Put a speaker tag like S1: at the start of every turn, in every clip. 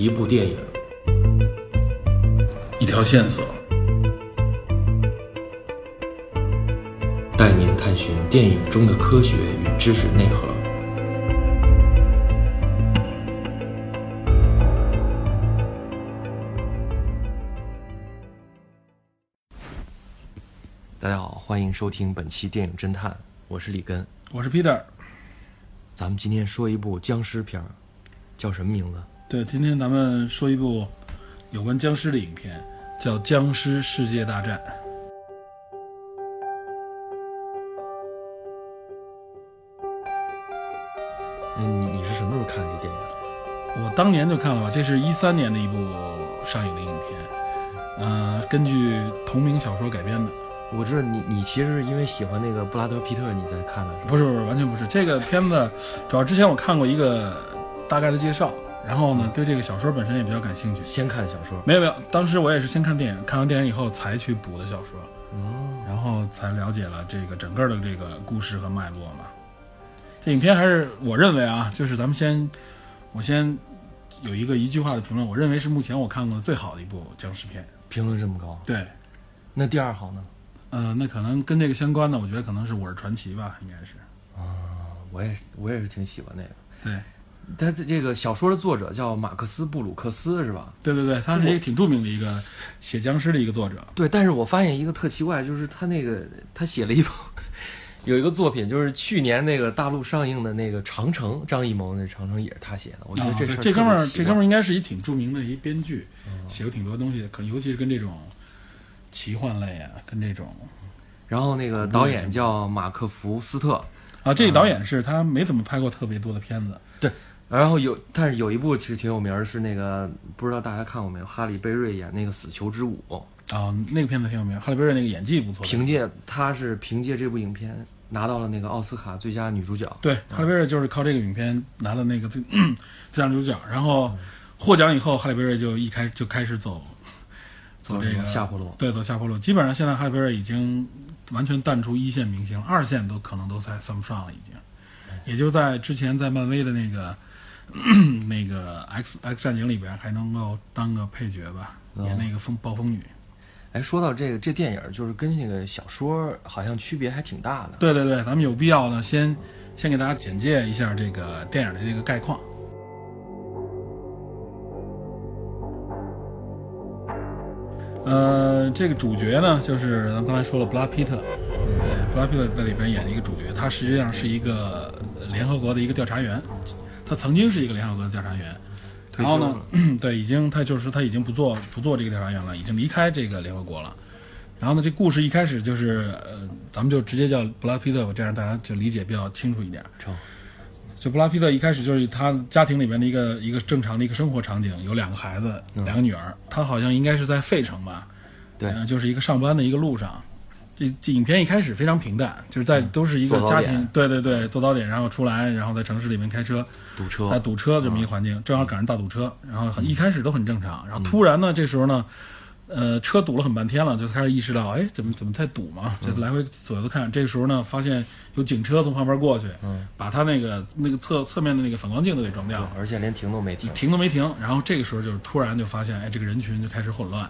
S1: 一部电影，
S2: 一条线索，
S1: 带您探寻电影中的科学与知识内核。大家好，欢迎收听本期电影侦探，我是李根。
S2: 我是 Peter。
S1: 咱们今天说一部僵尸片儿，叫什么名字？
S2: 对，今天咱们说一部有关僵尸的影片，叫《僵尸世界大战》。
S1: 嗯，你你是什么时候看这电影？
S2: 我当年就看了吧，这是一三年的一部上映的影片，呃，根据同名小说改编的。
S1: 我知道你你其实是因为喜欢那个布拉德皮特你在看的是吧？
S2: 不是不是，完全不是。这个片子主要之前我看过一个大概的介绍，然后呢，对这个小说本身也比较感兴趣。
S1: 先看小说。
S2: 没有没有，当时我也是先看电影，看完电影以后才去补的小说，
S1: 哦，
S2: 然后才了解了这个整个的这个故事和脉络嘛。这影片还是我认为啊，就是咱们先，我先有一个一句话的评论，我认为是目前我看过的最好的一部僵尸片。
S1: 评论这么高，
S2: 对，
S1: 那第二好呢？
S2: 呃，那可能跟这个相关的，我觉得可能是《我是传奇》吧，应该是。
S1: 啊我也我也是挺喜欢那个。
S2: 对，
S1: 他这这个小说的作者叫马克思布鲁克斯是吧？
S2: 对对对，他是一个挺著名的一个写僵尸的一个作者。
S1: 对，但是我发现一个特奇怪，就是他那个他写了一部有一个作品，就是去年那个大陆上映的那个《长城》，张艺谋那《长城》也是他写的。我觉得这
S2: 这哥们儿，这哥们儿应该是一挺著名的一编剧，写过挺多东西，可尤其是跟这种奇幻类啊，跟这种
S1: 然后那个导演叫马克福斯特，
S2: 啊，这个导演是他没怎么拍过特别多的片子。
S1: 然后有，但是有一部其实挺有名儿，是那个不知道大家看过没有？哈里贝瑞演那个《死囚之舞》，
S2: 啊，那个片子挺有名，哈利贝瑞那个演技不错。
S1: 凭借他是凭借这部影片拿到了那个奥斯卡最佳女主角。
S2: 对，哈利贝瑞就是靠这个影片拿了那个最 最佳女主角，然后获奖以后，哈利贝瑞就一开就开始走走这个
S1: 么下坡路？
S2: 对，走下坡路。基本上现在哈利贝瑞已经完全淡出一线明星，二线都可能都才算不上了，已经。也就在之前在漫威的那个 那个 X X 战警里边还能够当个配角吧，
S1: 哦
S2: 演那个风暴风女。
S1: 哎，说到这个，这电影就是跟那个小说好像区别还挺大的。
S2: 对对对，咱们有必要呢，先先给大家简介一下这个电影的这个概况。呃，这个主角呢，就是咱们刚才说了，布拉皮特，布拉皮特在里边演了一个主角，他实际上是一个呃联合国的一个调查员，他曾经是一个联合国的调查员，然后呢，对，已经他就是他已经不做不做这个调查员了，已经离开这个联合国了。然后呢，这故事一开始就是呃，咱们就直接叫布拉皮特吧，这样大家就理解比较清楚一点。
S1: 成
S2: 就布拉皮特一开始就是他家庭里面的一个一个正常的一个生活场景，有两个孩子，两个女儿。他好像应该是在费城吧，
S1: 对
S2: 呃就是一个上班的一个路上。这这影片一开始非常平淡，就是在都是一个家庭，对对对，做早点，然后出来，然后在城市里面开车，
S1: 堵车
S2: 在，堵车这么一个环境，正好赶上大堵车，然后很一开始都很正常，然后突然呢，这时候呢，呃，车堵了很半天了，就开始意识到，哎，怎么怎么在堵嘛？就来回左右的看，这个时候呢，发现有警车从旁边过去，
S1: 嗯，
S2: 把他那个那个侧侧面的那个反光镜都给撞掉了，
S1: 而且连停都没停。
S2: 停都没停。然后这个时候就是突然就发现，哎，这个人群就开始混乱，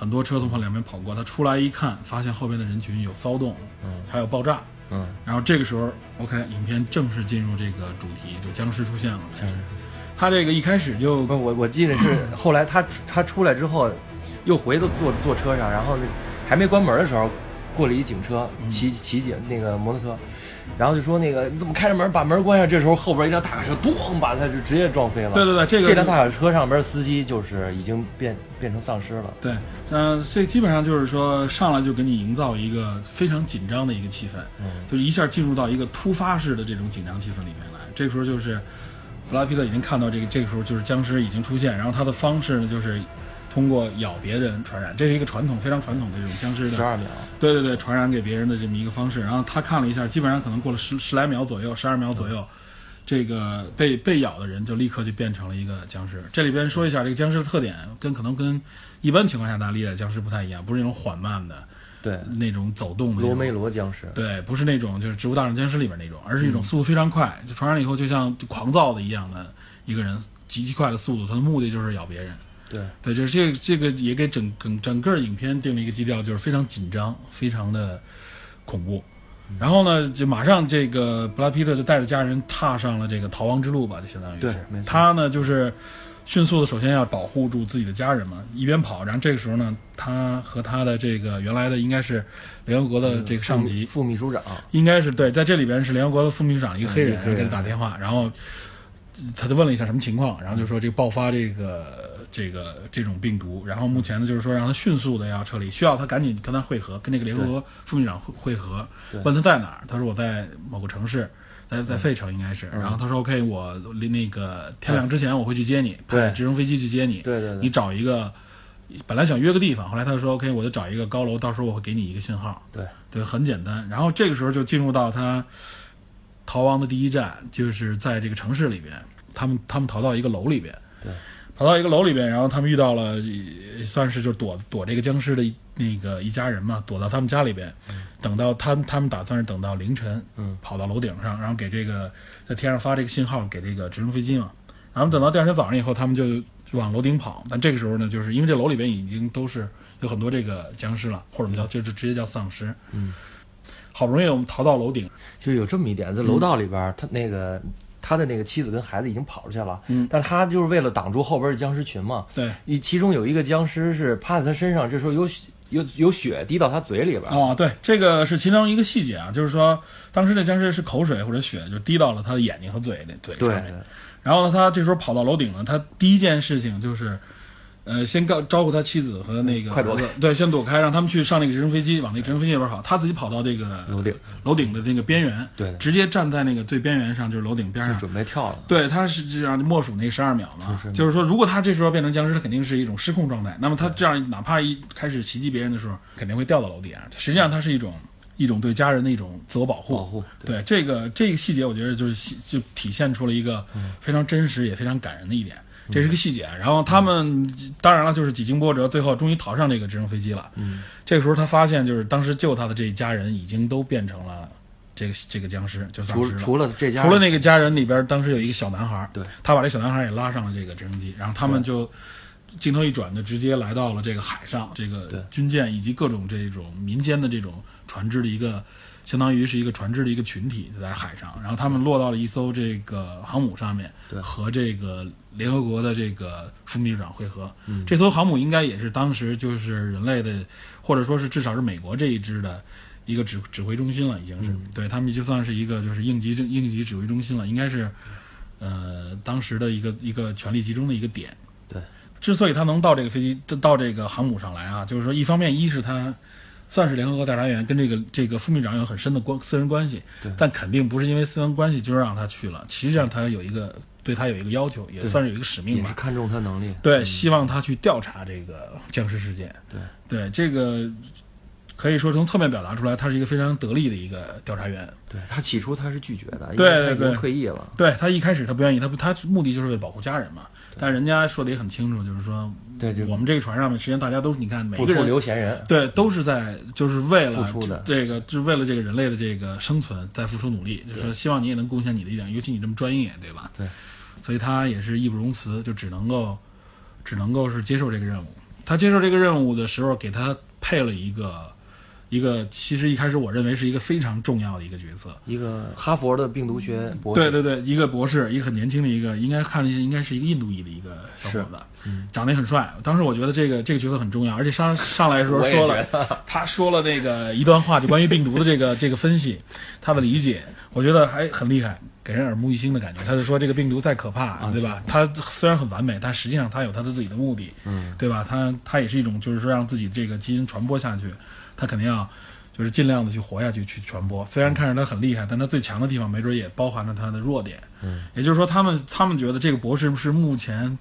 S2: 很多车从旁两边跑过，他出来一看，发现后边的人群有骚动，
S1: 嗯
S2: 还有爆炸。
S1: 嗯，
S2: 然后这个时候，OK，影片正式进入这个主题，就僵尸出现了。
S1: 像是
S2: 他这个一开始就
S1: 我我记得是 后来他他出来之后，又回到坐坐车上，然后那还没关门的时候，过了一警车，
S2: 嗯
S1: 骑骑警那个摩托车，然后就说那个你怎么开着门把门关上？这时候后边一辆大卡车咣把他就直接撞飞了。
S2: 对对对，这个
S1: 这辆大卡车上边司机就是已经变变成丧尸了。
S2: 对，呃，这基本上就是说上来就给你营造一个非常紧张的一个气氛，
S1: 嗯
S2: 就是一下进入到一个突发式的这种紧张气氛里面来。这个时候就是布拉皮特已经看到这个，这个时候就是僵尸已经出现，然后他的方式呢就是通过咬别人传染，这是一个传统非常传统的这种僵尸的
S1: 十二秒，
S2: 对对对，传染给别人的这么一个方式。然后他看了一下，基本上可能过了十十来秒左右，十二秒左右，这个被被咬的人就立刻就变成了一个僵尸。这里边说一下这个僵尸的特点，跟可能跟一般情况下大家理解的僵尸不太一样，不是那种缓慢的
S1: 对，
S2: 那种走动的
S1: 罗梅罗僵尸，
S2: 对，不是那种就是《植物大战僵尸》里边那种，而是一种速度非常快，就传染了以后就像就狂躁的一样的一个人，极其快的速度，他的目的就是咬别人。
S1: 对，
S2: 对，这这这个也给整整整个影片定了一个基调，就是非常紧张，非常的恐怖。然后呢，就马上这个布拉皮特就带着家人踏上了这个逃亡之路吧，就相当于
S1: 对
S2: 是他呢就是迅速的，首先要保护住自己的家人嘛，一边跑，然后这个时候呢，他和他的这个原来的应该是联合国的这个上级，
S1: 副秘书长，
S2: 应该是对，在这里边是联合国的副秘书长，一个黑人
S1: 嗯一个黑人
S2: 给他打电话，然后他就问了一下什么情况，然后就说这个爆发这个这个这种病毒，然后目前呢就是说让他迅速的要撤离，需要他赶紧跟他会合，跟这个联合国副秘书长会会合，问他在哪儿，他说我在某个城市。在在费城应该是，
S1: 嗯。
S2: 然后他说 OK，我离那个天亮之前我会去接你，派直升飞机去接你，
S1: 对对对。
S2: 你找一个，本来想约个地方，后来他就说 OK，我就找一个高楼，到时候我会给你一个信号，
S1: 对。
S2: 对，很简单。然后这个时候就进入到他逃亡的第一站，就是在这个城市里边，他们他们逃到一个楼里边，
S1: 对，
S2: 跑到一个楼里边，然后他们遇到了，呃算是就躲躲这个僵尸的那个一家人嘛，躲到他们家里边，等到他们他们打算是等到凌晨，
S1: 嗯，
S2: 跑到楼顶上，然后给这个在天上发这个信号给这个直升飞机嘛，然后等到第二天早上以后，他们就就往楼顶跑，但这个时候呢，就是因为这楼里边已经都是有很多这个僵尸了，或者我们叫就就直接叫丧尸，
S1: 嗯，
S2: 好不容易我们逃到楼顶，
S1: 就有这么一点，在楼道里边儿，他那个他的那个妻子跟孩子已经跑出去了，
S2: 嗯。
S1: 但是他就是为了挡住后边的僵尸群嘛，
S2: 对，
S1: 一其中有一个僵尸是趴在他身上，这时候有血有有血滴到他嘴里边。儿，
S2: 哦，对，这个是其中一个细节啊，就是说当时那僵尸是口水或者血就滴到了他的眼睛和嘴里嘴上。
S1: 对。
S2: 面，然后呢，他这时候跑到楼顶了，他第一件事情就是，呃，先告招呼他妻子和那个对，先躲开，让他们去上那个直升飞机，往那个直升飞机里边跑，他自己跑到这个
S1: 楼顶，
S2: 楼顶的那个边缘，
S1: 对。
S2: 直接站在那个最边缘上，就是楼顶边上。
S1: 准备跳了，
S2: 对，他是这样默数那个十二秒嘛，就是。说，如果他这时候变成僵尸，他肯定是一种失控状态。那么他这样哪怕一开始袭击别人的时候，肯定会掉到楼底啊。实际上，他是一种一种对家人的一种自我保护。
S1: 保护，
S2: 对。这个这个细节，我觉得就是就体现出了一个非常真实也非常感人的一点，这是个细节。然后他们当然了，就是几经波折，最后终于逃上这个直升飞机了。
S1: 嗯，
S2: 这个时候他发现，就是当时救他的这一家人已经都变成了这个这个僵尸，就丧尸了。
S1: 除除了这家
S2: 除了那个家人里边，当时有一个小男孩，
S1: 对，
S2: 他把这小男孩也拉上了这个直升机，然后他们就镜头一转，就直接来到了这个海上，这个军舰以及各种这种民间的这种船只的一个，相当于是一个船只的一个群体在海上，然后他们落到了一艘这个航母上面，
S1: 对
S2: 和这个联合国的这个副秘书长会合。
S1: 嗯
S2: 这艘航母应该也是当时就是人类的，或者说是至少是美国这一支的。一个指指挥中心了，已经是、
S1: 嗯
S2: 对他们就算是一个就是应急应应急指挥中心了，应该是呃当时的一个一个权力集中的一个点。
S1: 对，
S2: 之所以他能到这个飞机到这个航母上来啊，就是说一方面一是他算是联合国调查员，跟这个这个副秘书长有很深的关私人关系
S1: 对，
S2: 但肯定不是因为私人关系就让他去了，实际上他有一个对他有一个要求，也算是有一个使命吧。
S1: 也是看重他能力，
S2: 对，
S1: 嗯
S2: 希望他去调查这个僵尸事件。
S1: 对
S2: 对，这个可以说从侧面表达出来，他是一个非常得力的一个调查员。
S1: 对他起初他是拒绝的，因
S2: 对
S1: 为他已经
S2: 对对
S1: 退役了，
S2: 对他一开始他不愿意，他不他目的就是为了保护家人嘛。但人家说的也很清楚，就是说
S1: 对，就
S2: 我们这个船上面，实际上大家都是你看每个人
S1: 留闲人，
S2: 对都是在就是为了
S1: 付出的
S2: 这个，就是为了这个人类的这个生存在付出努力，就是说希望你也能贡献你的一点，尤其你这么专业，对吧？
S1: 对，
S2: 所以他也是义不容辞，就只能够只能够是接受这个任务。他接受这个任务的时候，给他配了一个一个，其实一开始我认为是一个非常重要的一个角色。
S1: 一个哈佛的病毒学博士，
S2: 对对对，一个博士，一个很年轻的一个，应该看着应该是一个印度裔的一个小伙子，
S1: 嗯。
S2: 长得也很帅。当时我觉得这个这个角色很重要，而且上上来的时候说了，他说了那个一段话，就关于病毒的这个这个分析，他的理解，我觉得还很厉害，给人耳目一新的感觉。他就说这个病毒再可怕，
S1: 啊
S2: 对吧？它虽然很完美，但实际上它有它的自己的目的，
S1: 嗯，
S2: 对吧？它它也是一种就是说让自己这个基因传播下去，它肯定要。就是尽量的去活下去，去传播。虽然看着他很厉害，但他最强的地方，没准也包含了他的弱点。
S1: 嗯，
S2: 也就是说，他们他们觉得这个博士是目前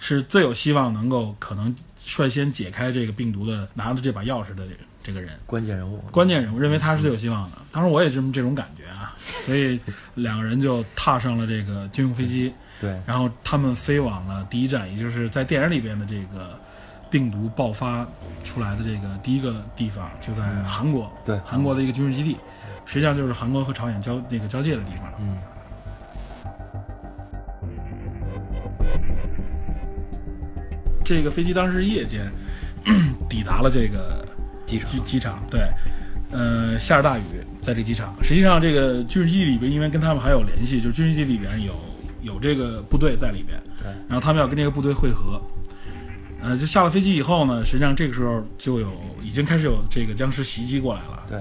S2: 是最有希望能够可能率先解开这个病毒的，拿着这把钥匙的这个人，
S1: 关键人物，
S2: 关键人物，认为他是最有希望的。当时我也这么这种感觉啊，所以两个人就踏上了这个军用飞机，
S1: 对，
S2: 然后他们飞往了第一站，也就是在电影里边的这个病毒爆发出来的这个第一个地方，就在韩国，
S1: 对
S2: 韩国的一个军事基地，实际上就是韩国和朝鲜交那个交界的地方。
S1: 嗯。
S2: 这个飞机当时是夜间 抵达了这个
S1: 机场
S2: 机机场，对，呃，下着大雨，在这机场。实际上，这个军事基地里边，因为跟他们还有联系，就是军事基地里边有有这个部队在里边，
S1: 对，
S2: 然后他们要跟这个部队会合。呃，就下了飞机以后呢，实际上这个时候就有已经开始有这个僵尸袭击过来了。
S1: 对，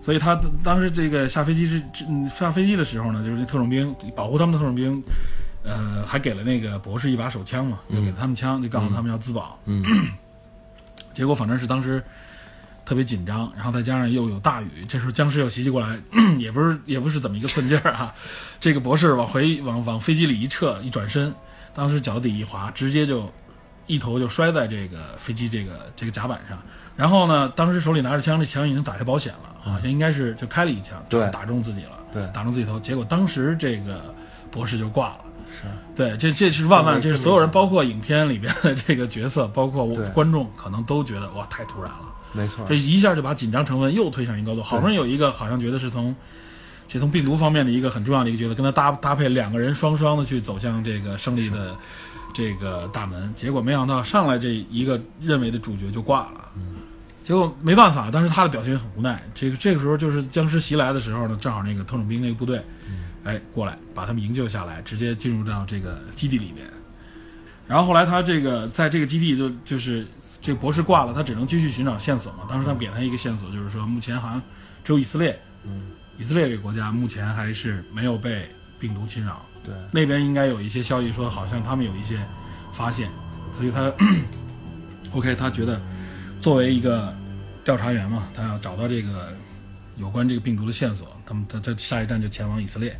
S2: 所以他当时这个下飞机是嗯下飞机的时候呢，就是那特种兵保护他们的特种兵，呃，还给了那个博士一把手枪嘛，就给了他们枪，就告诉他们要自保。
S1: 嗯，
S2: 结果反正是当时特别紧张，然后再加上又有大雨，这时候僵尸又袭击过来，也不是也不是怎么一个寸劲儿啊。这个博士往回往往飞机里一撤，一转身，当时脚底一滑，直接就一头就摔在这个飞机这个这个甲板上。然后呢，当时手里拿着枪，这枪已经打开保险了，好像应该是就开了一枪，
S1: 对
S2: 打中自己了，
S1: 对
S2: 打中自己头。结果当时这个博士就挂了。
S1: 是，
S2: 对，这这是万万，这是所有人，包括影片里边的这个角色，包括我观众，可能都觉得哇，太突然了。
S1: 没错
S2: 这，一下就把紧张成分又推上一个高度。好不容易有一个好像觉得是从，这从病毒方面的一个很重要的一个角色，跟他搭搭配，两个人双双的去走向这个胜利的这个大门。结果没想到上来这一个认为的主角就挂了。结果没办法，当时他的表情很无奈。这个这个时候就是僵尸袭来的时候呢，正好那个特种兵那个部队，哎过来把他们营救下来，直接进入到这个基地里面。然后后来他这个在这个基地就就是这个博士挂了，他只能继续寻找线索嘛。当时他们给他一个线索，就是说目前好像只有以色列，
S1: 嗯，
S2: 以色列这个国家目前还是没有被病毒侵扰，
S1: 对，
S2: 那边应该有一些消息说好像他们有一些发现，所以他 OK，他觉得作为一个调查员嘛，他要找到这个有关这个病毒的线索，他们他他下一站就前往以色列。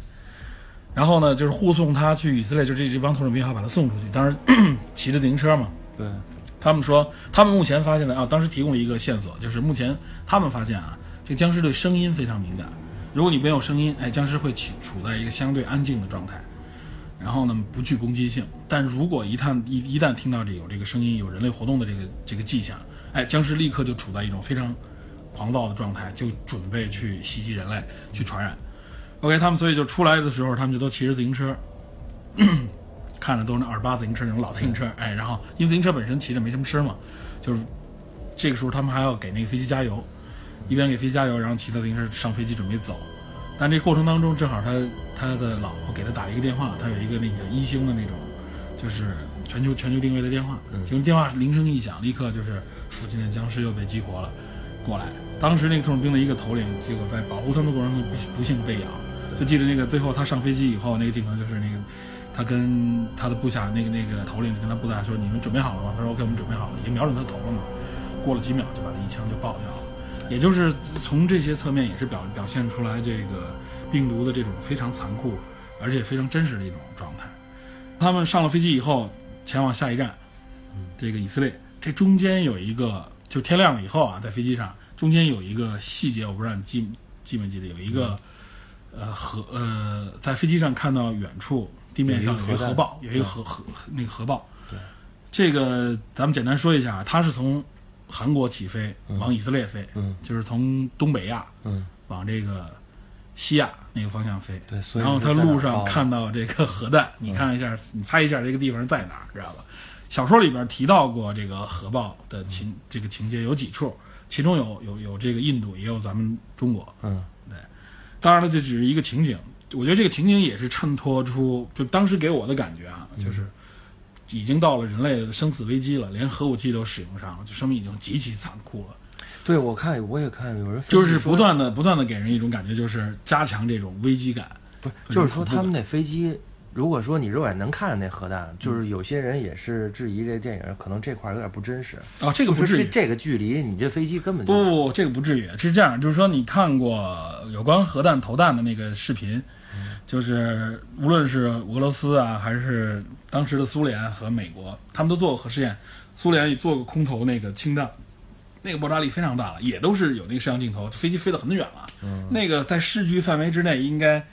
S2: 然后呢，就是护送他去以色列，就这这帮特种兵还要把他送出去。当时 骑着自行车嘛，
S1: 对，
S2: 他们说，他们目前发现的啊，当时提供了一个线索，就是目前他们发现啊，这僵尸对声音非常敏感。如果你没有声音，哎，僵尸会处处在一个相对安静的状态，然后呢不具攻击性。但如果一旦一一旦听到这有这个声音，有人类活动的这个这个迹象，哎，僵尸立刻就处在一种非常狂躁的状态，就准备去袭击人类，去传染。OK，他们所以就出来的时候，他们就都骑着自行车，看着都是那二八自行车那种老自行车，哎，然后因为自行车本身骑着没什么声嘛，就是这个时候他们还要给那个飞机加油，一边给飞机加油，然后骑着自行车上飞机准备走。但这过程当中，正好他他的老婆给他打了一个电话，他有一个那个一星的那种，就是全球全球定位的电话，结果电话铃声一响，立刻就是附近的僵尸又被激活了过来。当时那个特种兵的一个头领，结果在保护他们的过程中不不幸被咬。就记得那个最后他上飞机以后，那个镜头就是那个他跟他的部下那个那个头领跟他部下说：“你们准备好了吗？”他说：“OK，我们准备好了。”已经瞄准他头了嘛。过了几秒就把他一枪就爆掉了。也就是从这些侧面也是表表现出来这个病毒的这种非常残酷而且非常真实的一种状态。他们上了飞机以后，前往下一站，这个以色列。这中间有一个，就天亮了以后啊，在飞机上中间有一个细节，我不知道你记记没记得，有一个、呃和呃，在飞机上看到远处地面上有一个核爆，有一个核核那个核爆。
S1: 对，
S2: 这个咱们简单说一下，它是从韩国起飞往以色列飞，
S1: 嗯
S2: 就是从东北亚
S1: 嗯，
S2: 往这个西亚那个方向飞。
S1: 对，所以
S2: 然后他路上看到这个核弹，你看一下，你猜一下这个地方在哪儿，知道吧？小说里边提到过这个核爆的情，这个情节有几处，其中有有有这个印度，也有咱们中国。
S1: 嗯，对
S2: 当然了，这只是一个情景，我觉得这个情景也是衬托出，就当时给我的感觉啊，就是已经到了人类的生死危机了，连核武器都使用上了，就生命已经极其残酷了。
S1: 对我看我也看有人
S2: 就是不断的不断的给人一种感觉，就是加强这种危机感。
S1: 不就是说他们那飞机，如果说你肉眼能看见那核弹，
S2: 嗯
S1: 就是有些人也是质疑这电影可能这块儿有点不真实。
S2: 啊，这个不至于，
S1: 就是这这个距离，你这飞机根本就
S2: 不不不，这个不至于，是这样，就是说你看过有关核弹投弹的那个视频，就是无论是俄罗斯啊，还是当时的苏联和美国，他们都做过核试验。苏联也做过空投那个氢弹，那个爆炸力非常大了，也都是有那个摄像镜头，飞机飞得很远了，那个在视距范围之内应该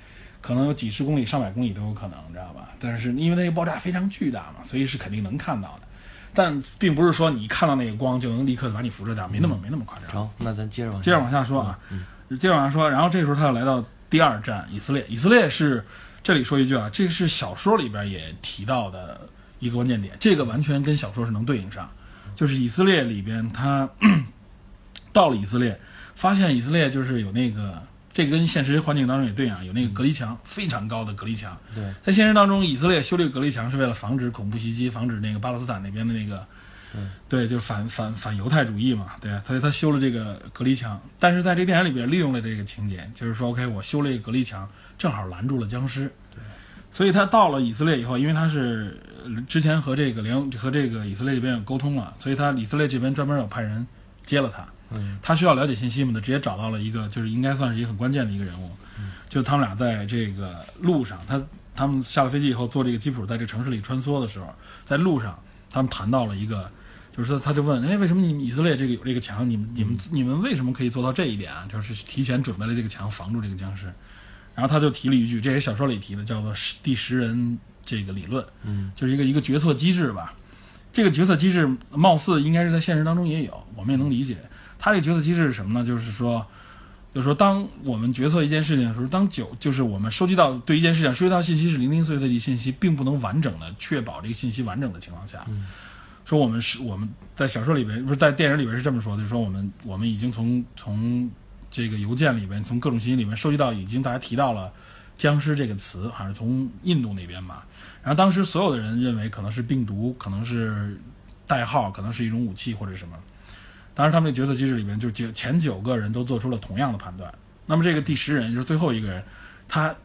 S2: 可能有几十公里、上百公里都有可能，你知道吧？但是因为那个爆炸非常巨大嘛，所以是肯定能看到的。但并不是说你看到那个光就能立刻把你辐射掉，没那么没那么夸张。
S1: 成。那咱接着往
S2: 接着往下说啊，接着往下说，然后这时候他又来到第二站以色列。以色列是这里说一句啊，这是小说里边也提到的一个关键点，这个完全跟小说是能对应上。就是以色列里边，他 到了以色列，发现以色列就是有那个，这个跟现实环境当中也对啊，有那个隔离墙，非常高的隔离墙。
S1: 对，
S2: 在现实当中，以色列修这个隔离墙是为了防止恐怖袭击，防止那个巴勒斯坦那边的那个，对，就是反反反犹太主义嘛，对，所以他修了这个隔离墙。但是在这个电影里边利用了这个情节，就是说，OK，我修了一个隔离墙，正好拦住了僵尸。所以他到了以色列以后，因为他是呃之前和这个联和这个以色列这边有沟通了，所以他以色列这边专门有派人接了他。
S1: 嗯，
S2: 他需要了解信息嘛，他直接找到了一个，就是应该算是一个很关键的一个人物，就他们俩在这个路上，他他们下了飞机以后坐这个吉普在这个城市里穿梭的时候，在路上他们谈到了一个，就是说他就问，哎，为什么你们以色列这个有这个墙，你们你们你们为什么可以做到这一点啊？就是提前准备了这个墙，防住这个僵尸。然后他就提了一句，这也是小说里提的，叫做十第十人这个理论，
S1: 嗯，
S2: 就是一个一个决策机制吧。这个决策机制貌似应该是在现实当中也有，我们也能理解。他这个决策机制是什么呢？就是说，就是说，当我们决策一件事情的时候，当九就是我们收集到对一件事情收集到信息是零零碎碎的信息，并不能完整的确保这个信息完整的情况下，说我们是我们在小说里边不是在电影里边是这么说的，就说我们我们已经从从这个邮件里边从各种信息里面收集到已经大家提到了僵尸这个词，好像是从印度那边吧。然后当时所有的人认为可能是病毒，可能是代号，可能是一种武器或者什么。当时他们的决策机制里面，就九前九个人都做出了同样的判断。那么这个第十人，就是最后一个人，他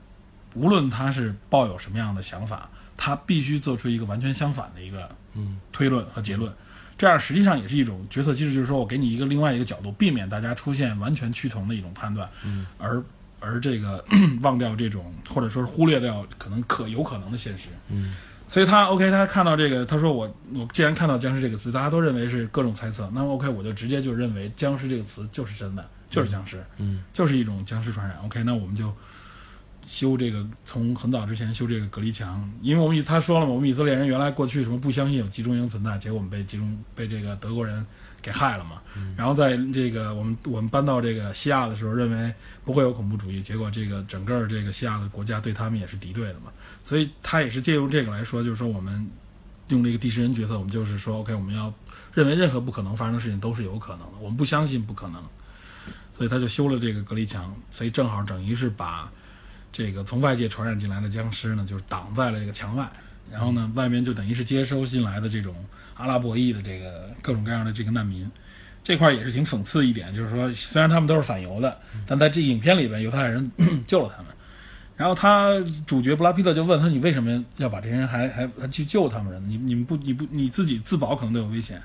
S2: 无论他是抱有什么样的想法，他必须做出一个完全相反的一个
S1: 嗯
S2: 推论和结论。这样实际上也是一种决策机制，就是说我给你一个另外一个角度，避免大家出现完全趋同的一种判断，
S1: 嗯，
S2: 而而这个 忘掉这种或者说是忽略掉可能可有可能的现实。
S1: 嗯
S2: 所以他 OK，他看到这个，他说我我既然看到僵尸这个词，大家都认为是各种猜测，那么 OK，我就直接就认为僵尸这个词就是真的，就是僵尸，
S1: 嗯
S2: 就是一种僵尸传染。OK，那我们就修这个，从很早之前修这个隔离墙，因为我们以他说了嘛，我们以色列人原来过去什么不相信有集中营存在，结果我们被集中被这个德国人给害了嘛。然后在这个我们我们搬到这个西亚的时候，认为不会有恐怖主义，结果这个整个这个西亚的国家对他们也是敌对的嘛。所以他也是借用这个来说，就是说我们用这个第十人角色，我们就是说，OK，我们要认为任何不可能发生的事情都是有可能的，我们不相信不可能，所以他就修了这个隔离墙，所以正好等于是把这个从外界传染进来的僵尸呢，就是挡在了这个墙外，然后呢，外面就等于是接收进来的这种阿拉伯裔的这个各种各样的这个难民。这块儿也是挺讽刺一点，就是说，虽然他们都是反犹的，但在这影片里边，犹太人 救了他们。然后他主角布拉皮特就问他：“你为什么要把这些人还还还去救他们人？你你们不你不你自己自保可能都有危险。”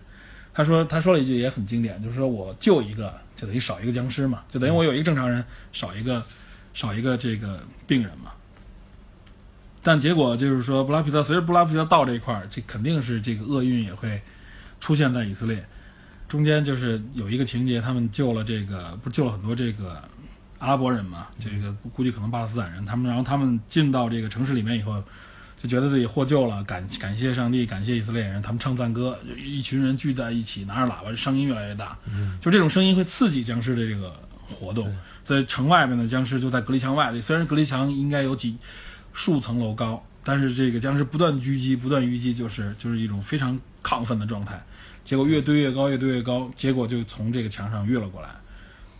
S2: 他说他说了一句也很经典，就是说我救一个就等于少一个僵尸嘛，就等于我有一个正常人少一个少一个这个病人嘛。但结果就是说，布拉皮特随着布拉皮特到这一块儿，这肯定是这个厄运也会出现在以色列。中间就是有一个情节，他们救了这个不是救了很多这个阿拉伯人嘛，这个估计可能巴勒斯坦人，他们然后他们进到这个城市里面以后，就觉得自己获救了，感感谢上帝，感谢以色列人，他们唱赞歌，就一群人聚在一起，拿着喇叭，声音越来越大，就这种声音会刺激僵尸的这个活动，所以城外面的僵尸就在隔离墙外，虽然隔离墙应该有几数层楼高，但是这个僵尸不断狙击，不断狙击，就是就是一种非常亢奋的状态。结果越堆越高，越堆越高，结果就从这个墙上越了过来。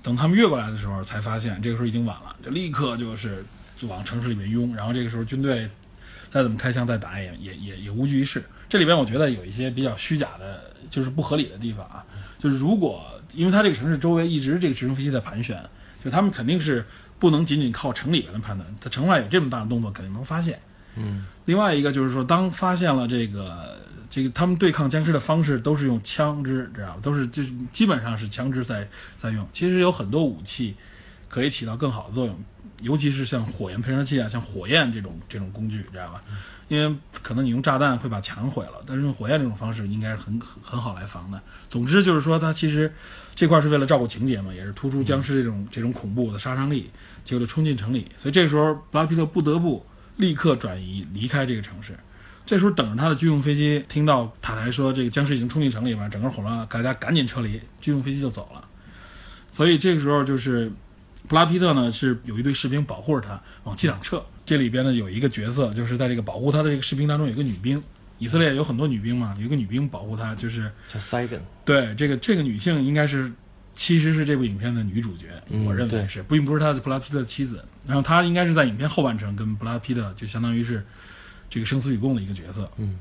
S2: 等他们越过来的时候，才发现这个时候已经晚了，就立刻就是往城市里面拥。然后这个时候军队再怎么开枪再打也也也也无济于事。这里边我觉得有一些比较虚假的，就是不合理的地方啊。就是如果因为它这个城市周围一直这个直升飞机在盘旋，就他们肯定是不能仅仅靠城里边的判断，在城外有这么大的动作肯定能发现。
S1: 嗯
S2: 另外一个就是说，当发现了这个这个他们对抗僵尸的方式都是用枪支，知道吧？都是就是基本上是枪支在在用。其实有很多武器可以起到更好的作用，尤其是像火焰喷射器啊，像火焰这种这种工具，知道吧？因为可能你用炸弹会把墙毁了，但是用火焰这种方式应该是很很很好来防的。总之就是说，它其实这块是为了照顾情节嘛，也是突出僵尸这种这种恐怖的杀伤力，结果就冲进城里。所以这时候布拉皮特不得不立刻转移离开这个城市。这时候等着他的军用飞机听到塔台说这个僵尸已经冲进城里面，整个混乱了，大家赶紧撤离，军用飞机就走了。所以这个时候就是布拉皮特呢是有一队士兵保护着他往机场撤。这里边呢有一个角色，就是在这个保护他的这个士兵当中有一个女兵，以色列有很多女兵嘛，有一个女兵保护他，就是
S1: 叫 Saigon，
S2: 对这个这个女性应该是其实是这部影片的女主角，
S1: 嗯
S2: 我认为
S1: 对
S2: 是，并不是他的布拉皮特的妻子。然后她应该是在影片后半程跟布拉皮特就相当于是这个生死与共的一个角色。
S1: 嗯，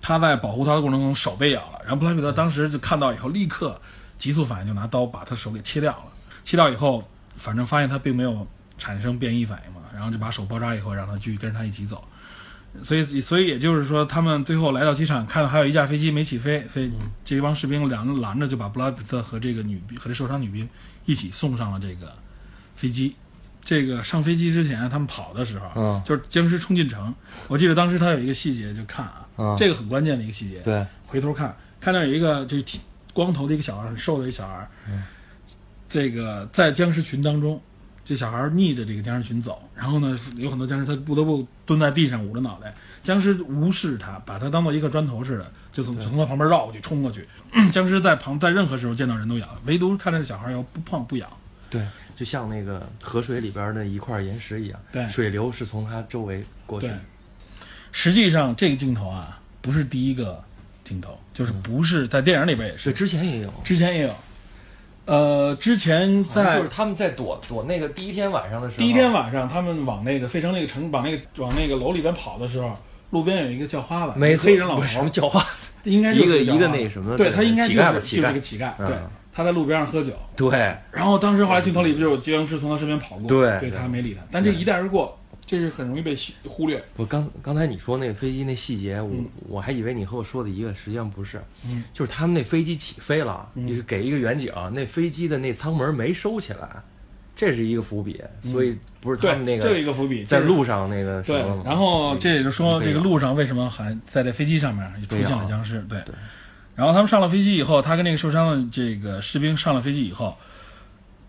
S2: 他在保护他的过程中手被咬了，然后布拉皮特当时就看到以后，立刻急速反应，就拿刀把他手给切掉了。切掉以后，反正发现他并没有产生变异反应嘛，然后就把手包扎以后，让他继续跟着他一起走。所以，所以也就是说，他们最后来到机场，看到还有一架飞机没起飞，所以这帮士兵拦拦着，就把布拉比特和这个女兵和这受伤女兵一起送上了这个飞机。这个上飞机之前，他们跑的时候，
S1: 嗯
S2: 就是僵尸冲进城。我记得当时他有一个细节，就看啊，
S1: 嗯
S2: 这个很关键的一个细节。
S1: 对，
S2: 回头看，看到有一个就光头的一个小孩，很瘦的一个小孩，这个在僵尸群当中，这小孩逆着这个僵尸群走，然后呢，有很多僵尸他不得不蹲在地上捂着脑袋，僵尸无视他，把他当做一个砖头似的，就从从他旁边绕过去冲过去。僵尸在旁在任何时候见到人都咬，唯独看着这小孩要不碰不咬。
S1: 对，就像那个河水里边的一块岩石一样，
S2: 对
S1: 水流是从它周围过去
S2: 对，实际上这个镜头啊，不是第一个镜头，就是不是在电影里边也是
S1: 对，，之前也有，
S2: 之前也有。呃，之前在
S1: 就是他们在躲躲那个第一天晚上的时候，
S2: 第一天晚上，他们往那个费城那个城，往那个往那个楼里边跑的时候，路边有一个叫花子，
S1: 没
S2: 黑人老头，
S1: 叫话，
S2: 应该就是
S1: 一个一个那什么
S2: 对他应该就是就是个乞丐，
S1: 嗯。
S2: 对，他在路边上喝酒，
S1: 对，
S2: 然后当时后来镜头里不就有僵尸从他身边跑过，对
S1: 对。对
S2: 他没理他，但这一带而过，这是很容易被忽略，
S1: 我刚刚才你说那个飞机那细节，我、
S2: 嗯。
S1: 我还以为你和我说的一个，实际上不是，
S2: 嗯。
S1: 就是他们那飞机起飞了，你是给一个远景，那飞机的那舱门没收起来，这是一个伏笔，所以不是他们那个，
S2: 这有一个伏笔，
S1: 在路上那个
S2: 然后这也就说，这个路上为什么还在这飞机上面也出现了僵尸？对
S1: 对。
S2: 然后他们上了飞机以后，他跟那个受伤的这个士兵上了飞机以后，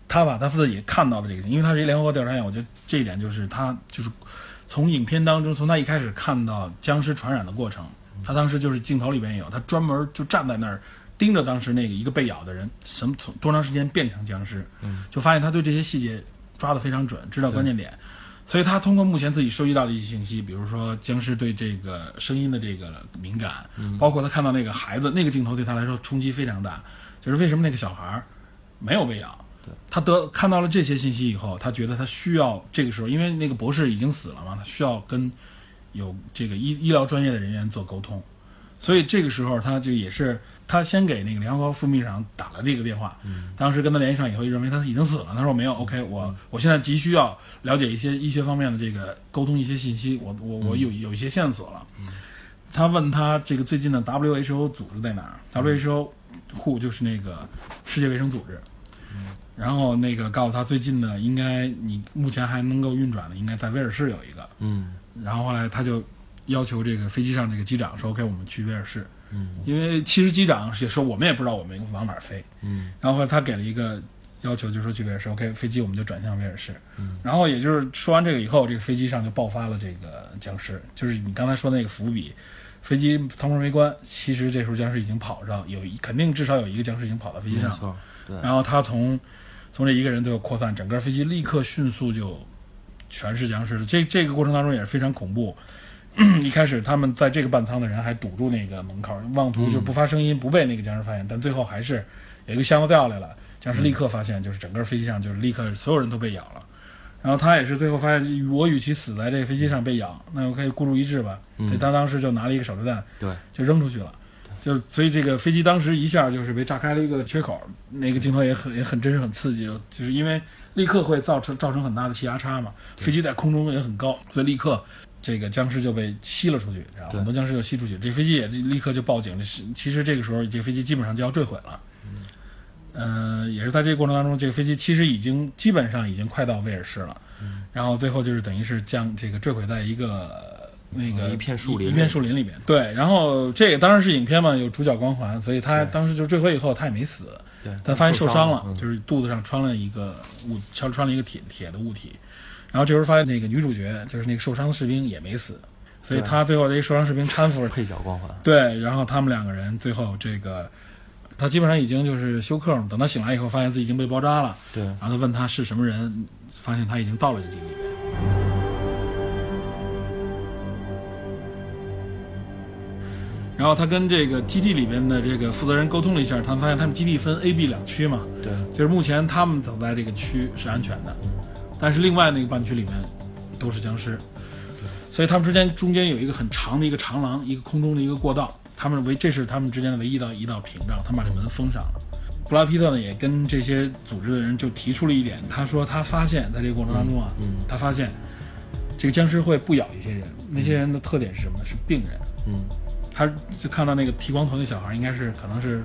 S2: 他把他自己看到的这个，因为他是一联合国调查员，我觉得这一点就是他就是从影片当中，从他一开始看到僵尸传染的过程，他当时就是镜头里边也有，他专门就站在那儿盯着当时那个一个被咬的人，什么从多长时间变成僵尸，就发现他对这些细节抓得非常准，知道关键点。所以他通过目前自己收集到的一些信息，比如说僵尸对这个声音的这个敏感，包括他看到那个孩子那个镜头对他来说冲击非常大，就是为什么那个小孩没有被咬。他得看到了这些信息以后，他觉得他需要这个时候，因为那个博士已经死了嘛，他需要跟有这个医医疗专业的人员做沟通，所以这个时候他就也是他先给那个联合国副秘书长打了这个电话，当时跟他联系上以后，就认为他已经死了。他说没有，OK，我我现在急需要了解一些医学方面的这个沟通一些信息，我我我有有一些线索了。他问他这个最近的 WHO 组织在哪儿？WHO WHO 就是那个世界卫生组织。然后那个告诉他最近的应该你目前还能够运转的，应该在威尔士有一个。
S1: 嗯
S2: 然后后来他就要求这个飞机上这个机长说：“OK，我们去威尔士。”
S1: 嗯
S2: 因为其实机长也说我们也不知道我们往哪儿飞。
S1: 嗯
S2: 然后后来他给了一个要求，就说去威尔士，OK，飞机我们就转向威尔士。
S1: 嗯
S2: 然后也就是说完这个以后，这个飞机上就爆发了这个僵尸，就是你刚才说的那个伏笔，飞机舱门没关，其实这时候僵尸已经跑上，有一肯定至少有一个僵尸已经跑到飞机上然后他从从这一个人最后扩散，整个飞机立刻迅速就全是僵尸。这这个过程当中也是非常恐怖。一开始他们在这个半舱的人还堵住那个门口，妄图就不发声音，不被那个僵尸发现，但最后还是有一个箱子掉下来了，僵尸立刻发现，就是整个飞机上就是立刻所有人都被咬了。然后他也是最后发现，我与其死在这个飞机上被咬，那我可以孤注一掷吧。
S1: 嗯
S2: 所以他当时就拿了一个手榴弹，
S1: 对，
S2: 就扔出去了。就所以这个飞机当时一下就是被炸开了一个缺口，那个镜头也很也很真实很刺激，就是因为立刻会造成造成很大的气压差嘛，飞机在空中也很高，所以立刻这个僵尸就被吸了出去，然后很多僵尸就吸出去，这飞机也立刻就报警，是其实这个时候这个飞机基本上就要坠毁了。嗯，也是在这个过程当中，这个飞机其实已经基本上已经快到威尔士了，然后最后就是等于是将这个坠毁在一个那个
S1: 嗯一片树林
S2: 一片树林里面。对，然后这个当然是影片嘛，有主角光环，所以他当时就坠毁以后他也没死，
S1: 对，
S2: 但发现受伤了，
S1: 嗯
S2: 就是肚子上穿了一个物，穿穿了一个铁铁的物体，然后这时候发现那个女主角就是那个受伤的士兵也没死，所以他最后这个受伤士兵搀扶着
S1: 配角光环，
S2: 对，然后他们两个人最后这个，他基本上已经就是休克了。等他醒来以后，发现自己已经被包扎了。
S1: 对，
S2: 然后他问他是什么人，发现他已经到了这个里面。然后他跟这个基地里边的这个负责人沟通了一下，他们发现他们基地分 A、B 两区嘛，
S1: 对，
S2: 就是目前他们走在这个区是安全的，但是另外那个半区里面都是僵尸，所以他们之间中间有一个很长的一个长廊，一个空中的一个过道，他们唯这是他们之间的唯一的一道屏障，他们把这门封上。了。布拉皮特呢也跟这些组织的人就提出了一点，他说他发现在这个过程当中啊，
S1: 嗯。
S2: 他发现这个僵尸会不咬一些人，那些人的特点是什么呢？是病人。
S1: 嗯
S2: 他就看到那个剃光头那小孩，应该是可能是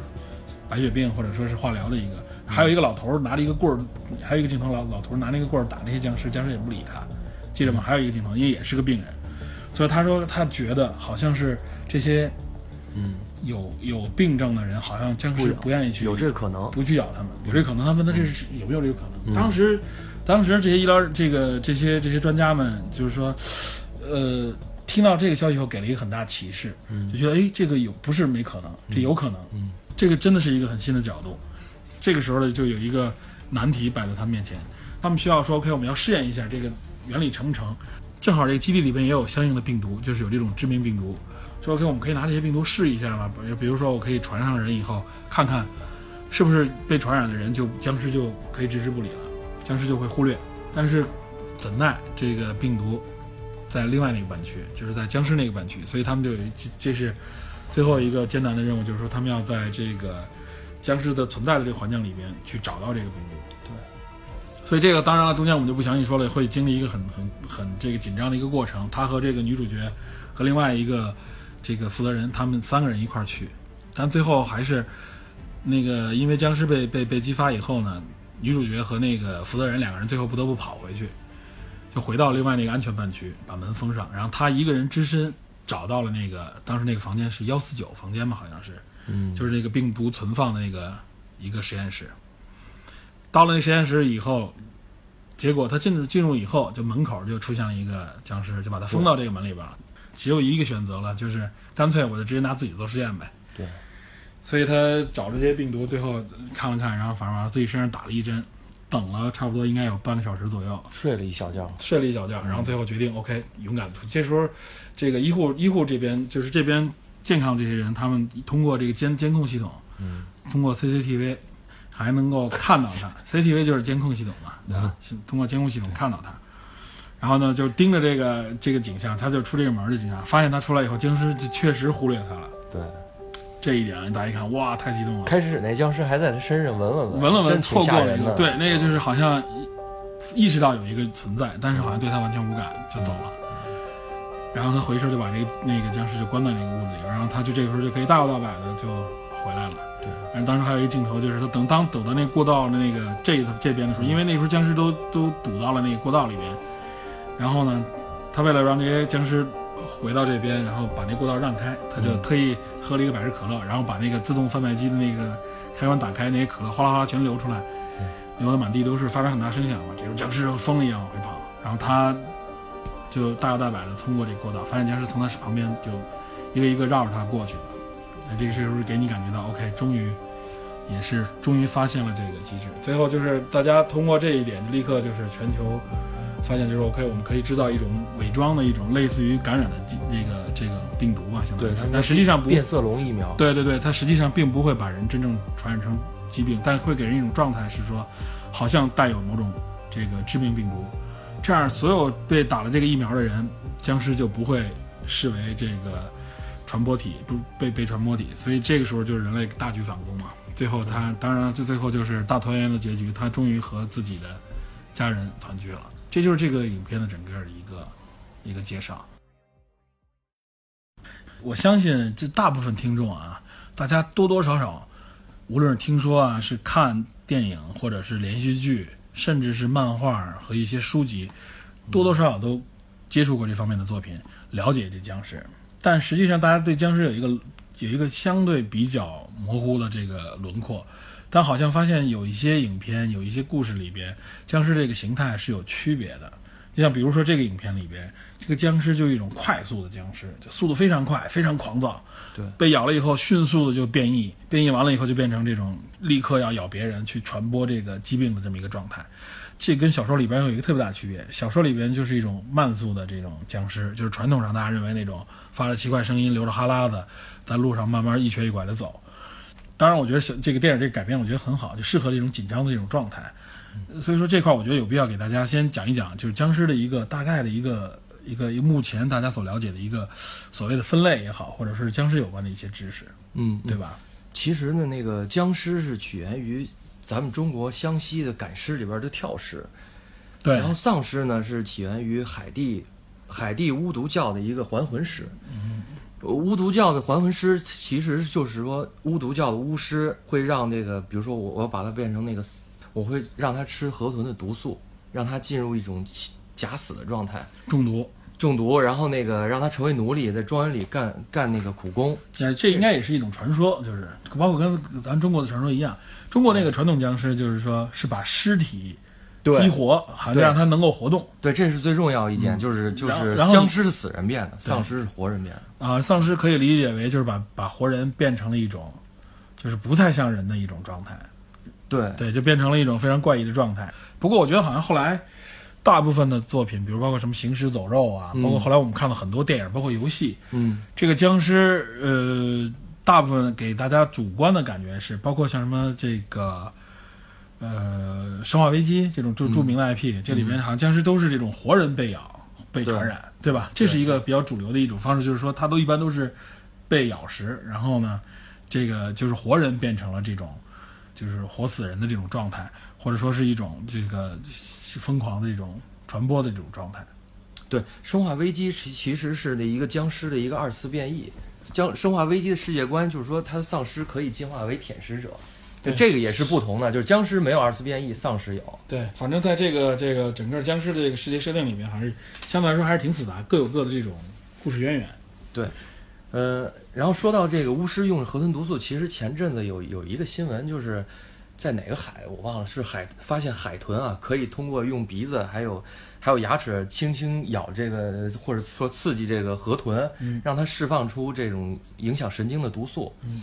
S2: 白血病或者说是化疗的一个，还有一个老头拿着一个棍儿，还有一个镜头老老头儿拿那个棍儿打那些僵尸，僵尸也不理他，记着吗？还有一个镜头，因为也是个病人，所以他说他觉得好像是这些
S1: 嗯，
S2: 有有病症的人，好像僵尸不愿意去
S1: 有这个可能。
S2: 不去咬他们，有这个可能。他问他这是有没有这个可能？当时，当时这些医疗这个这些这些专家们就是说，呃，听到这个消息以后，给了一个很大启示，就觉得哎，这个有不是没可能，这有可能，
S1: 嗯
S2: 这个真的是一个很新的角度。这个时候呢，就有一个难题摆在他们面前，他们需要说，OK，我们要试验一下这个原理成不成。正好这个基地里边也有相应的病毒，就是有这种致命病毒。说 OK，我们可以拿这些病毒试一下嘛？比比如说，我可以传上人以后，看看是不是被传染的人就僵尸就可以置之不理了，僵尸就会忽略。但是怎奈这个病毒在另外那个半区，就是在僵尸那个半区，所以他们就有一这这是最后一个艰难的任务，就是说他们要在这个僵尸的存在的这个环境里边去找到这个病毒。
S1: 对，
S2: 所以这个当然了，中间我们就不详细说了，会经历一个很很很这个紧张的一个过程。他和这个女主角和另外一个这个负责人，他们三个人一块儿去，但最后还是那个因为僵尸被被被激发以后呢，女主角和那个负责人两个人最后不得不跑回去，就回到另外那个安全半区，把门封上，然后他一个人只身找到了那个当时那个房间是幺四九房间嘛，好像是，
S1: 嗯，
S2: 就是那个病毒存放的那个一个实验室。到了那实验室以后，结果他进入进入以后，就门口就出现了一个僵尸，就把他封到这个门里边了。只有一个选择了，就是干脆我就直接拿自己做实验呗。
S1: 对，
S2: 所以他找着这些病毒，最后看了看，然后反正往自己身上打了一针，等了差不多应该有半个小时左右，
S1: 睡了一小觉。
S2: 睡了一小觉，然后最后决定 OK 勇敢出。这时候，这个医护医护这边就是这边健康这些人，他们通过这个监监控系统，
S1: 嗯，
S2: 通过 CCTV 还能够看到他，CCTV 就是监控系统嘛，对通过监控系统看到他，然后呢就盯着这个这个景象，他就出这个门儿的景象，发现他出来以后，僵尸就确实忽略他了。
S1: 对，
S2: 这一点大家一看，哇，太激动了。
S1: 开始那僵尸还在他身上闻闻闻，
S2: 闻了闻，错。过了一个，对，那个就是好像意识到有一个存在，但是好像对他完全无感，就走了。然后他回身就把那个那个僵尸就关在那个屋子里，然后他就这个时候就可以大摇大摆的就回来了。
S1: 对，
S2: 然后当时还有一个镜头，就是他等当走到那过道的那个这这边的时候，因为那时候僵尸都都堵到了那个过道里边，然后呢，他为了让这些僵尸回到这边，然后把那过道让开，他就特意喝了一个百事可乐，然后把那个自动贩卖机的那个开关打开，那些可乐哗啦哗啦全流出来，流的满地都是，发出很大声响嘛。这时候僵尸疯了一样往回跑，然后他就大摇大摆的通过这个过道，发现僵尸从他旁边就一个一个绕着他过去了。那这个时候给你感觉到，OK，终于也是终于发现了这个机制。最后就是大家通过这一点，立刻就是全球发现，就是 OK，我们可以制造一种伪装的一种类似于感染的这个这个病毒吧，相当于，是
S1: 它
S2: 但实际上不
S1: 变色龙疫苗。
S2: 对对对，它实际上并不会把人真正传染成疾病，但会给人一种状态是说，好像带有某种这个致命病毒，这样所有被打了这个疫苗的人，僵尸就不会视为这个传播体，不被被传播体，所以这个时候就是人类大举反攻嘛。最后他当然这最后就是大团圆的结局，他终于和自己的家人团聚了。这就是这个影片的整个的一个一个介绍。我相信这大部分听众啊，大家多多少少，无论是听说啊，是看电影，或者是连续剧，甚至是漫画和一些书籍，多多少少都接触过这方面的作品，了解这僵尸。但实际上，大家对僵尸有一个有一个相对比较模糊的这个轮廓，但好像发现有一些影片、有一些故事里边，僵尸这个形态是有区别的。就像比如说这个影片里边，这个僵尸就是一种快速的僵尸，就速度非常快，非常狂躁。
S1: 对
S2: 被咬了以后，迅速的就变异，变异完了以后就变成这种立刻要咬别人去传播这个疾病的这么一个状态。这跟小说里边有一个特别大的区别，小说里边就是一种慢速的这种僵尸，就是传统上大家认为那种发着奇怪声音、流着哈喇子，在路上慢慢一瘸一拐的走。当然，我觉得这个电影这个改编，我觉得很好，就适合这种紧张的这种状态。所以说这块，我觉得有必要给大家先讲一讲，就是僵尸的一个大概的一个一个一个目前大家所了解的一个所谓的分类也好，或者是僵尸有关的一些知识，
S1: 嗯，
S2: 对吧？
S1: 其实呢，那个僵尸是起源于咱们中国湘西的赶尸里边的跳尸，
S2: 对
S1: 然后丧尸呢是起源于海地海地巫毒教的一个还魂师。
S2: 嗯
S1: 巫毒教的还魂师其实就是说，巫毒教的巫师会让那个，比如说我我要把它变成那个死，我会让他吃河豚的毒素，让他进入一种起假死的状态，
S2: 中毒。
S1: 中毒，然后那个让他成为奴隶，在庄园里干干那个苦工。
S2: 这这应该也是一种传说，就是包括跟咱中国的传说一样，中国那个传统僵尸就是说是把尸体激活，好像让它能够活动。
S1: 对，这是最重要一点，就是就是僵尸是死人变的，丧尸是活人变的。
S2: 啊。丧尸可以理解为就是把把活人变成了一种，就是不太像人的一种状态，
S1: 对，
S2: 对，就变成了一种非常怪异的状态。不过我觉得好像后来大部分的作品，比如包括什么行尸走肉啊，包括后来我们看了很多电影，包括游戏，
S1: 嗯，
S2: 这个僵尸，呃，大部分给大家主观的感觉是，包括像什么这个，呃，《生化危机》这种就著名的 IP，、这里面好像僵尸都是这种活人被咬、被传染，对吧？这是一个比较主流的一种方式，就是说它都一般都是被咬食，然后呢，这个就是活人变成了这种就是活死人的这种状态，或者说是一种这个疯狂的这种传播的这种状态。
S1: 对，《生化危机》其其实是的一个僵尸的一个二次变异。僵《生化危机》的世界观就是说，它的丧尸可以进化为舔食者，
S2: 对
S1: 这个也是不同的，就是僵尸没有二次变异，丧尸有。
S2: 对，反正在这个这个整个僵尸的这个世界设定里面，还是相对来说还是挺复杂，各有各的这种故事渊源。
S1: 对，呃，然后说到这个巫师用河豚毒素，其实前阵子有有一个新闻，就是在哪个海我忘了，是海发现海豚啊，可以通过用鼻子还有还有牙齿轻轻咬这个，或者说刺激这个河豚，
S2: 嗯
S1: 让它释放出这种影响神经的毒素。
S2: 嗯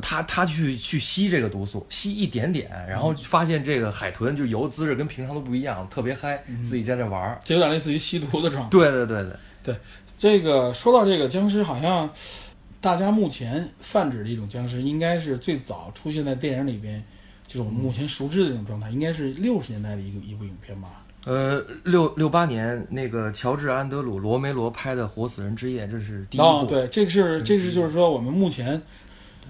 S1: 他他去去吸这个毒素，吸一点点，然后发现这个海豚就游姿势跟平常都不一样，特别嗨，自己在这玩儿。
S2: 这有点类似于吸毒的状态。
S1: 对对对对，
S2: 这个说到这个僵尸，好像大家目前泛指的一种僵尸，应该是最早出现在电影里边，就是我们目前熟知的这种状态，应该是六十年代的一个一部影片吧。
S1: 呃，六六八年那个乔治·安德鲁·罗梅罗拍的《活死人之夜》，这是第一部。
S2: 哦，对，这个是这个是就是说我们目前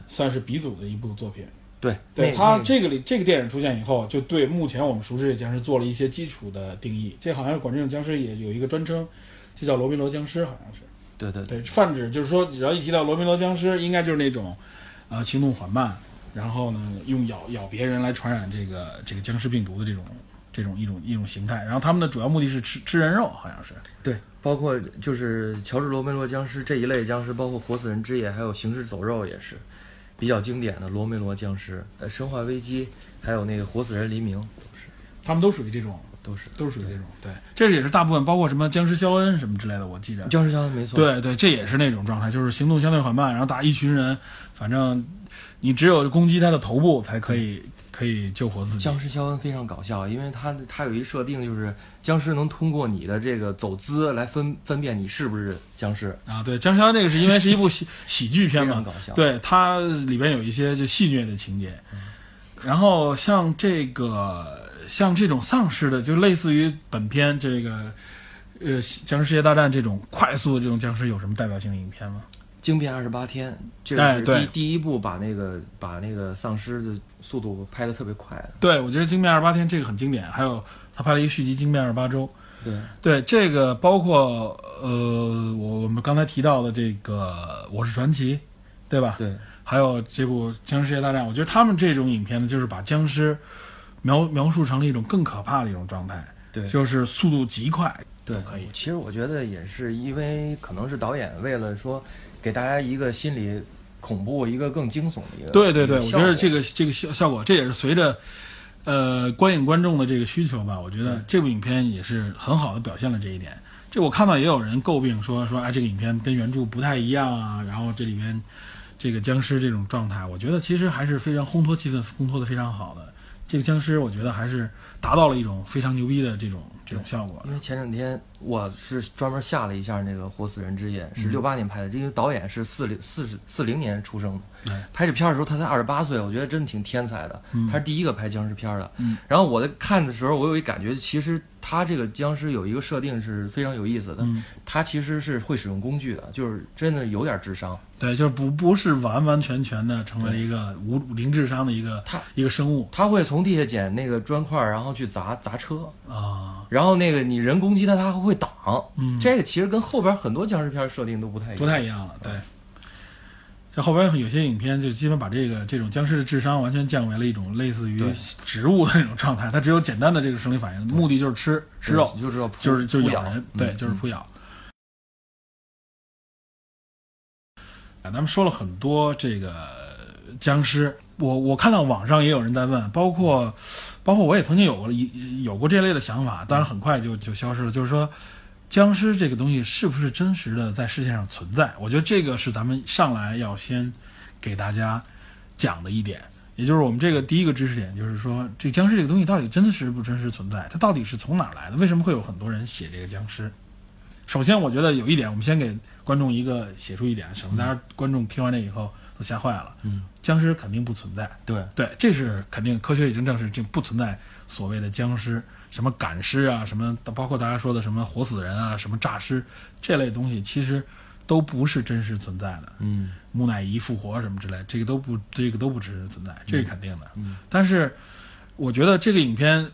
S2: 算是鼻祖的一部作品。
S1: 对
S2: 对
S1: 那那
S2: 它这个里这个电影出现以后，就对目前我们熟知的僵尸做了一些基础的定义。这好像管这种僵尸也有一个专称，就叫罗宾罗僵尸，好像是。
S1: 对对对
S2: 对，泛指就是说，只要一提到罗宾罗僵尸，应该就是那种，呃，行动缓慢，然后呢，用咬咬别人来传染这个这个僵尸病毒的这种这种一种一种形态。然后他们的主要目的是吃吃人肉，好像是。
S1: 对，包括就是乔治·罗梅罗僵尸这一类僵尸，包括《活死人之夜》还有《行尸走肉》也是比较经典的罗梅罗僵尸。呃，《生化危机》还有那个《活死人黎明》都是
S2: 他们都属于这种，
S1: 都是
S2: 都是属于这种。对，这也是大部分包括什么僵尸肖恩什么之类的，我记着。
S1: 僵尸肖恩没错。
S2: 对对，这也是那种状态，就是行动相对缓慢，然后打一群人，反正你只有攻击他的头部才可以可以救活自己。
S1: 僵尸肖恩非常搞笑，因为他他有一设定，就是僵尸能通过你的这个走姿来分分辨你是不是僵尸，
S2: 啊，对，僵尸肖恩那个是因为是一部喜 喜剧片嘛
S1: 非常，搞笑。
S2: 对，它里边有一些就戏谑的情节。然后像这个像这种丧尸的，就类似于本片这个呃《僵尸世界大战》这种快速的这种僵尸，有什么代表性的影片吗？
S1: 惊变二十八天，这是第第一部把那个把那个丧尸的速度拍得特别快的。
S2: 对，我觉得《惊变二十八天》这个很经典，还有他拍了一个续集《惊变二十八周》。
S1: 对，
S2: 对，这个包括呃，我我们刚才提到的这个《我是传奇》，对吧？
S1: 对，
S2: 还有这部《僵尸世界大战》，我觉得他们这种影片呢，就是把僵尸描描述成了一种更可怕的一种状态，
S1: 对
S2: 就是速度极快。
S1: 对，
S2: 可以
S1: 其实我觉得也是因为可能是导演为了说给大家一个心理恐怖、一个更惊悚的一个。
S2: 对对对，我觉得这
S1: 个
S2: 个这个效效果，这也是随着呃观影观众的这个需求吧，我觉得这部影片也是很好的表现了这一点。这我看到也有人诟病说说哎，这个影片跟原著不太一样啊，然后这里边这个僵尸这种状态，我觉得其实还是非常烘托气氛，烘托的非常好的。这个僵尸我觉得还是达到了一种非常牛逼的这种这种效果。
S1: 因为前两天我是专门下了一下那个《活死人之夜》，是
S2: 嗯
S1: 六八年拍的，这个导演是四零四十四零年出生的
S2: 哎，
S1: 拍这片儿的时候他才二十八岁，我觉得真的挺天才的。
S2: 嗯
S1: 他是第一个拍僵尸片儿的。
S2: 嗯
S1: 然后我在看的时候，我有一感觉，其实他这个僵尸有一个设定是非常有意思的，
S2: 嗯，
S1: 他其实是会使用工具的，就是真的有点智商。
S2: 对，就是不不是完完全全的成为了一个无零智商的一个
S1: 他
S2: 一个生物
S1: 他会从地下捡那个砖块，然后去砸砸车，
S2: 啊，
S1: 然后那个你人攻击它，它还会挡。
S2: 嗯，
S1: 这个其实跟后边很多僵尸片设定都不太一样。
S2: 不太一样了。对，这后边有些影片就基本把这个这种僵尸的智商完全降为了一种类似于植物的那种状态，它只有简单的这个生理反应，目的就是吃吃肉，
S1: 你就知道
S2: 就是就是
S1: 咬
S2: 咬人，对，
S1: 嗯
S2: 就是扑咬。啊，咱们说了很多这个僵尸，我我看到网上也有人在问，包括包括我也曾经有过一有过这类的想法，当然很快就就消失了。就是说，僵尸这个东西是不是真实的在世界上存在？我觉得这个是咱们上来要先给大家讲的一点。也就是我们这个第一个知识点，就是说，这僵尸这个东西到底真的是不真实存在？它到底是从哪来的？为什么会有很多人写这个僵尸？首先，我觉得有一点，我们先给观众一个写出一点，省得大家观众听完这以后都吓坏了。
S1: 嗯，
S2: 僵尸肯定不存在，
S1: 对，
S2: 对，这是肯定，科学已经证实这不存在所谓的僵尸，什么赶尸啊，什么包括大家说的什么活死人啊，什么诈尸这类东西，其实都不是真实存在的。
S1: 嗯
S2: 木乃伊复活什么之类，这个都不这个都不真实存在，这是肯定的。
S1: 嗯
S2: 但是我觉得这个影片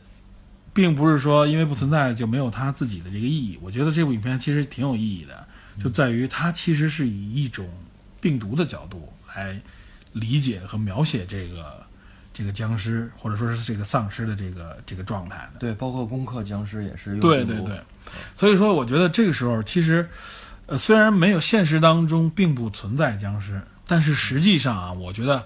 S2: 并不是说因为不存在就没有它自己的这个意义。我觉得这部影片其实挺有意义的，就在于它其实是以一种病毒的角度来理解和描写这个这个僵尸或者说是这个丧尸的这个这个状态的。
S1: 对，包括攻克僵尸也是用
S2: 对对对，所以说我觉得这个时候其实，呃，虽然没有现实当中并不存在僵尸，但是实际上啊，我觉得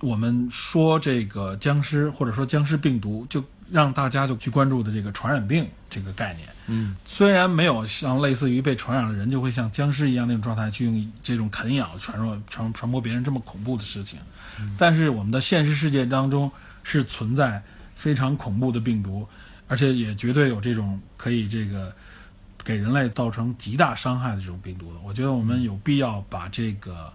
S2: 我们说这个僵尸或者说僵尸病毒，就让大家就去关注的这个传染病这个概念。
S1: 嗯
S2: 虽然没有像类似于被传染的人就会像僵尸一样那种状态去用这种啃咬传播传传播别人这么恐怖的事情，但是我们的现实世界当中是存在非常恐怖的病毒，而且也绝对有这种可以这个给人类造成极大伤害的这种病毒的。我觉得我们有必要把这个。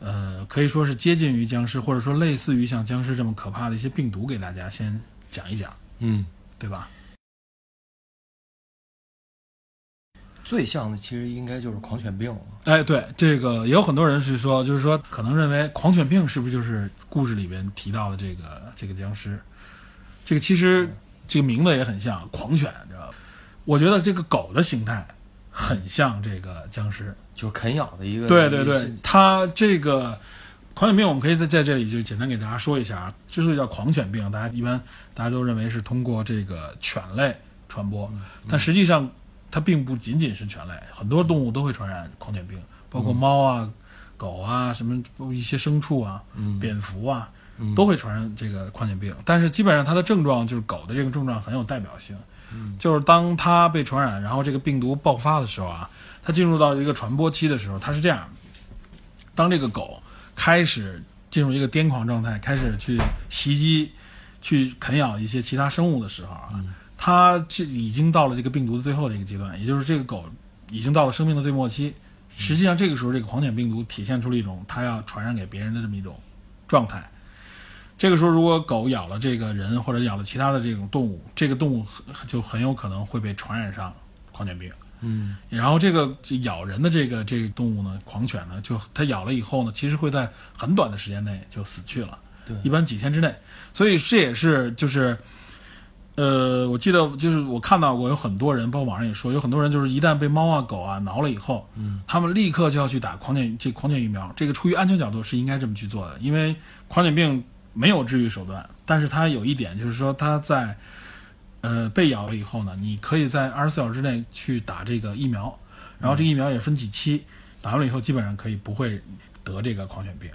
S2: 呃，可以说是接近于僵尸，或者说类似于像僵尸这么可怕的一些病毒，给大家先讲一讲，
S1: 嗯，
S2: 对吧？
S1: 最像的其实应该就是狂犬病了。
S2: 哎，对，这个也有很多人是说，就是说可能认为狂犬病是不是就是故事里边提到的这个这个僵尸？这个其实这个名字也很像狂犬，知道吧？我觉得这个狗的形态很像这个僵尸。
S1: 就是啃咬的一个，
S2: 对对对，它这个狂犬病，我们可以在在这里就简单给大家说一下啊。之所以叫狂犬病，大家一般大家都认为是通过这个犬类传播，但实际上它并不仅仅是犬类，很多动物都会传染狂犬病，包括猫啊、狗啊、什么一些牲畜啊、
S1: 嗯。
S2: 蝙蝠啊，
S1: 嗯。
S2: 都会传染这个狂犬病。但是基本上它的症状就是狗的这个症状很有代表性，就是当它被传染，然后这个病毒爆发的时候啊，它进入到一个传播期的时候，它是这样：当这个狗开始进入一个癫狂状态，开始去袭击、去啃咬一些其他生物的时候啊，它这已经到了这个病毒的最后的一个阶段，也就是这个狗已经到了生命的最末期。实际上，这个时候这个狂犬病毒体现出了一种它要传染给别人的这么一种状态。这个时候，如果狗咬了这个人或者咬了其他的这种动物，这个动物就很有可能会被传染上狂犬病。
S1: 嗯
S2: 然后这个咬人的这个这个动物呢，狂犬呢，就它咬了以后呢，其实会在很短的时间内就死去了，
S1: 对
S2: 一般几天之内。所以这也是就是，呃，我记得就是我看到过有很多人，包括网上也说，有很多人就是一旦被猫啊狗啊挠了以后，
S1: 嗯，
S2: 他们立刻就要去打狂犬这狂犬疫苗。这个出于安全角度是应该这么去做的，因为狂犬病没有治愈手段，但是它有一点就是说它在。呃，被咬了以后呢，你可以在二十四小时之内去打这个疫苗，然后这个疫苗也分几期，打完了以后基本上可以不会得这个狂犬病。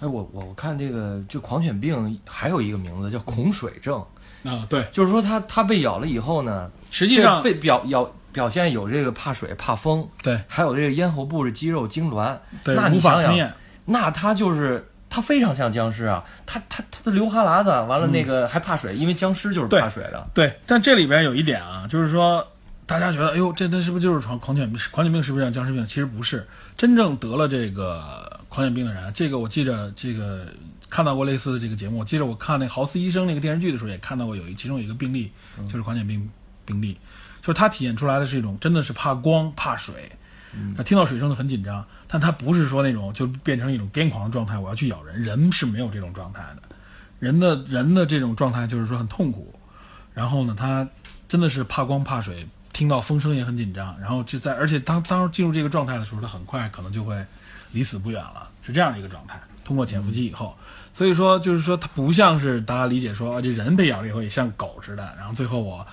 S1: 哎，我我我看这个就狂犬病还有一个名字叫恐水症，
S2: 啊，对，
S1: 就是说它它被咬了以后呢，
S2: 实际上
S1: 被表咬表现有这个怕水、怕风，
S2: 对
S1: 还有这个咽喉部的肌肉痉挛，
S2: 对
S1: 那你想想那它就是它非常像僵尸啊，它它它的流哈喇子，完了那个还怕水，因为僵尸就是怕水的。
S2: 对，但这里边有一点啊，就是说，大家觉得，哎呦，这那是不是就是狂狂犬病？狂犬病是不是像僵尸病？其实不是，真正得了这个狂犬病的人，这个我记着，这个看到过类似的这个节目。我记着我看那豪斯医生那个电视剧的时候，也看到过有一其中有一个病例，就是狂犬病病例，就是他体现出来的是一种真的是怕光怕水。他听到水声就很紧张，但他不是说那种就变成一种癫狂的状态，我要去咬人，人是没有这种状态的。人的人的这种状态就是说很痛苦，然后呢，他真的是怕光怕水，听到风声也很紧张，然后就在而且当当进入这个状态的时候，他很快可能就会离死不远了，是这样的一个状态。通过潜伏期以后，所以说就是说它不像是大家理解说啊，这人被咬了以后也像狗似的，然后最后我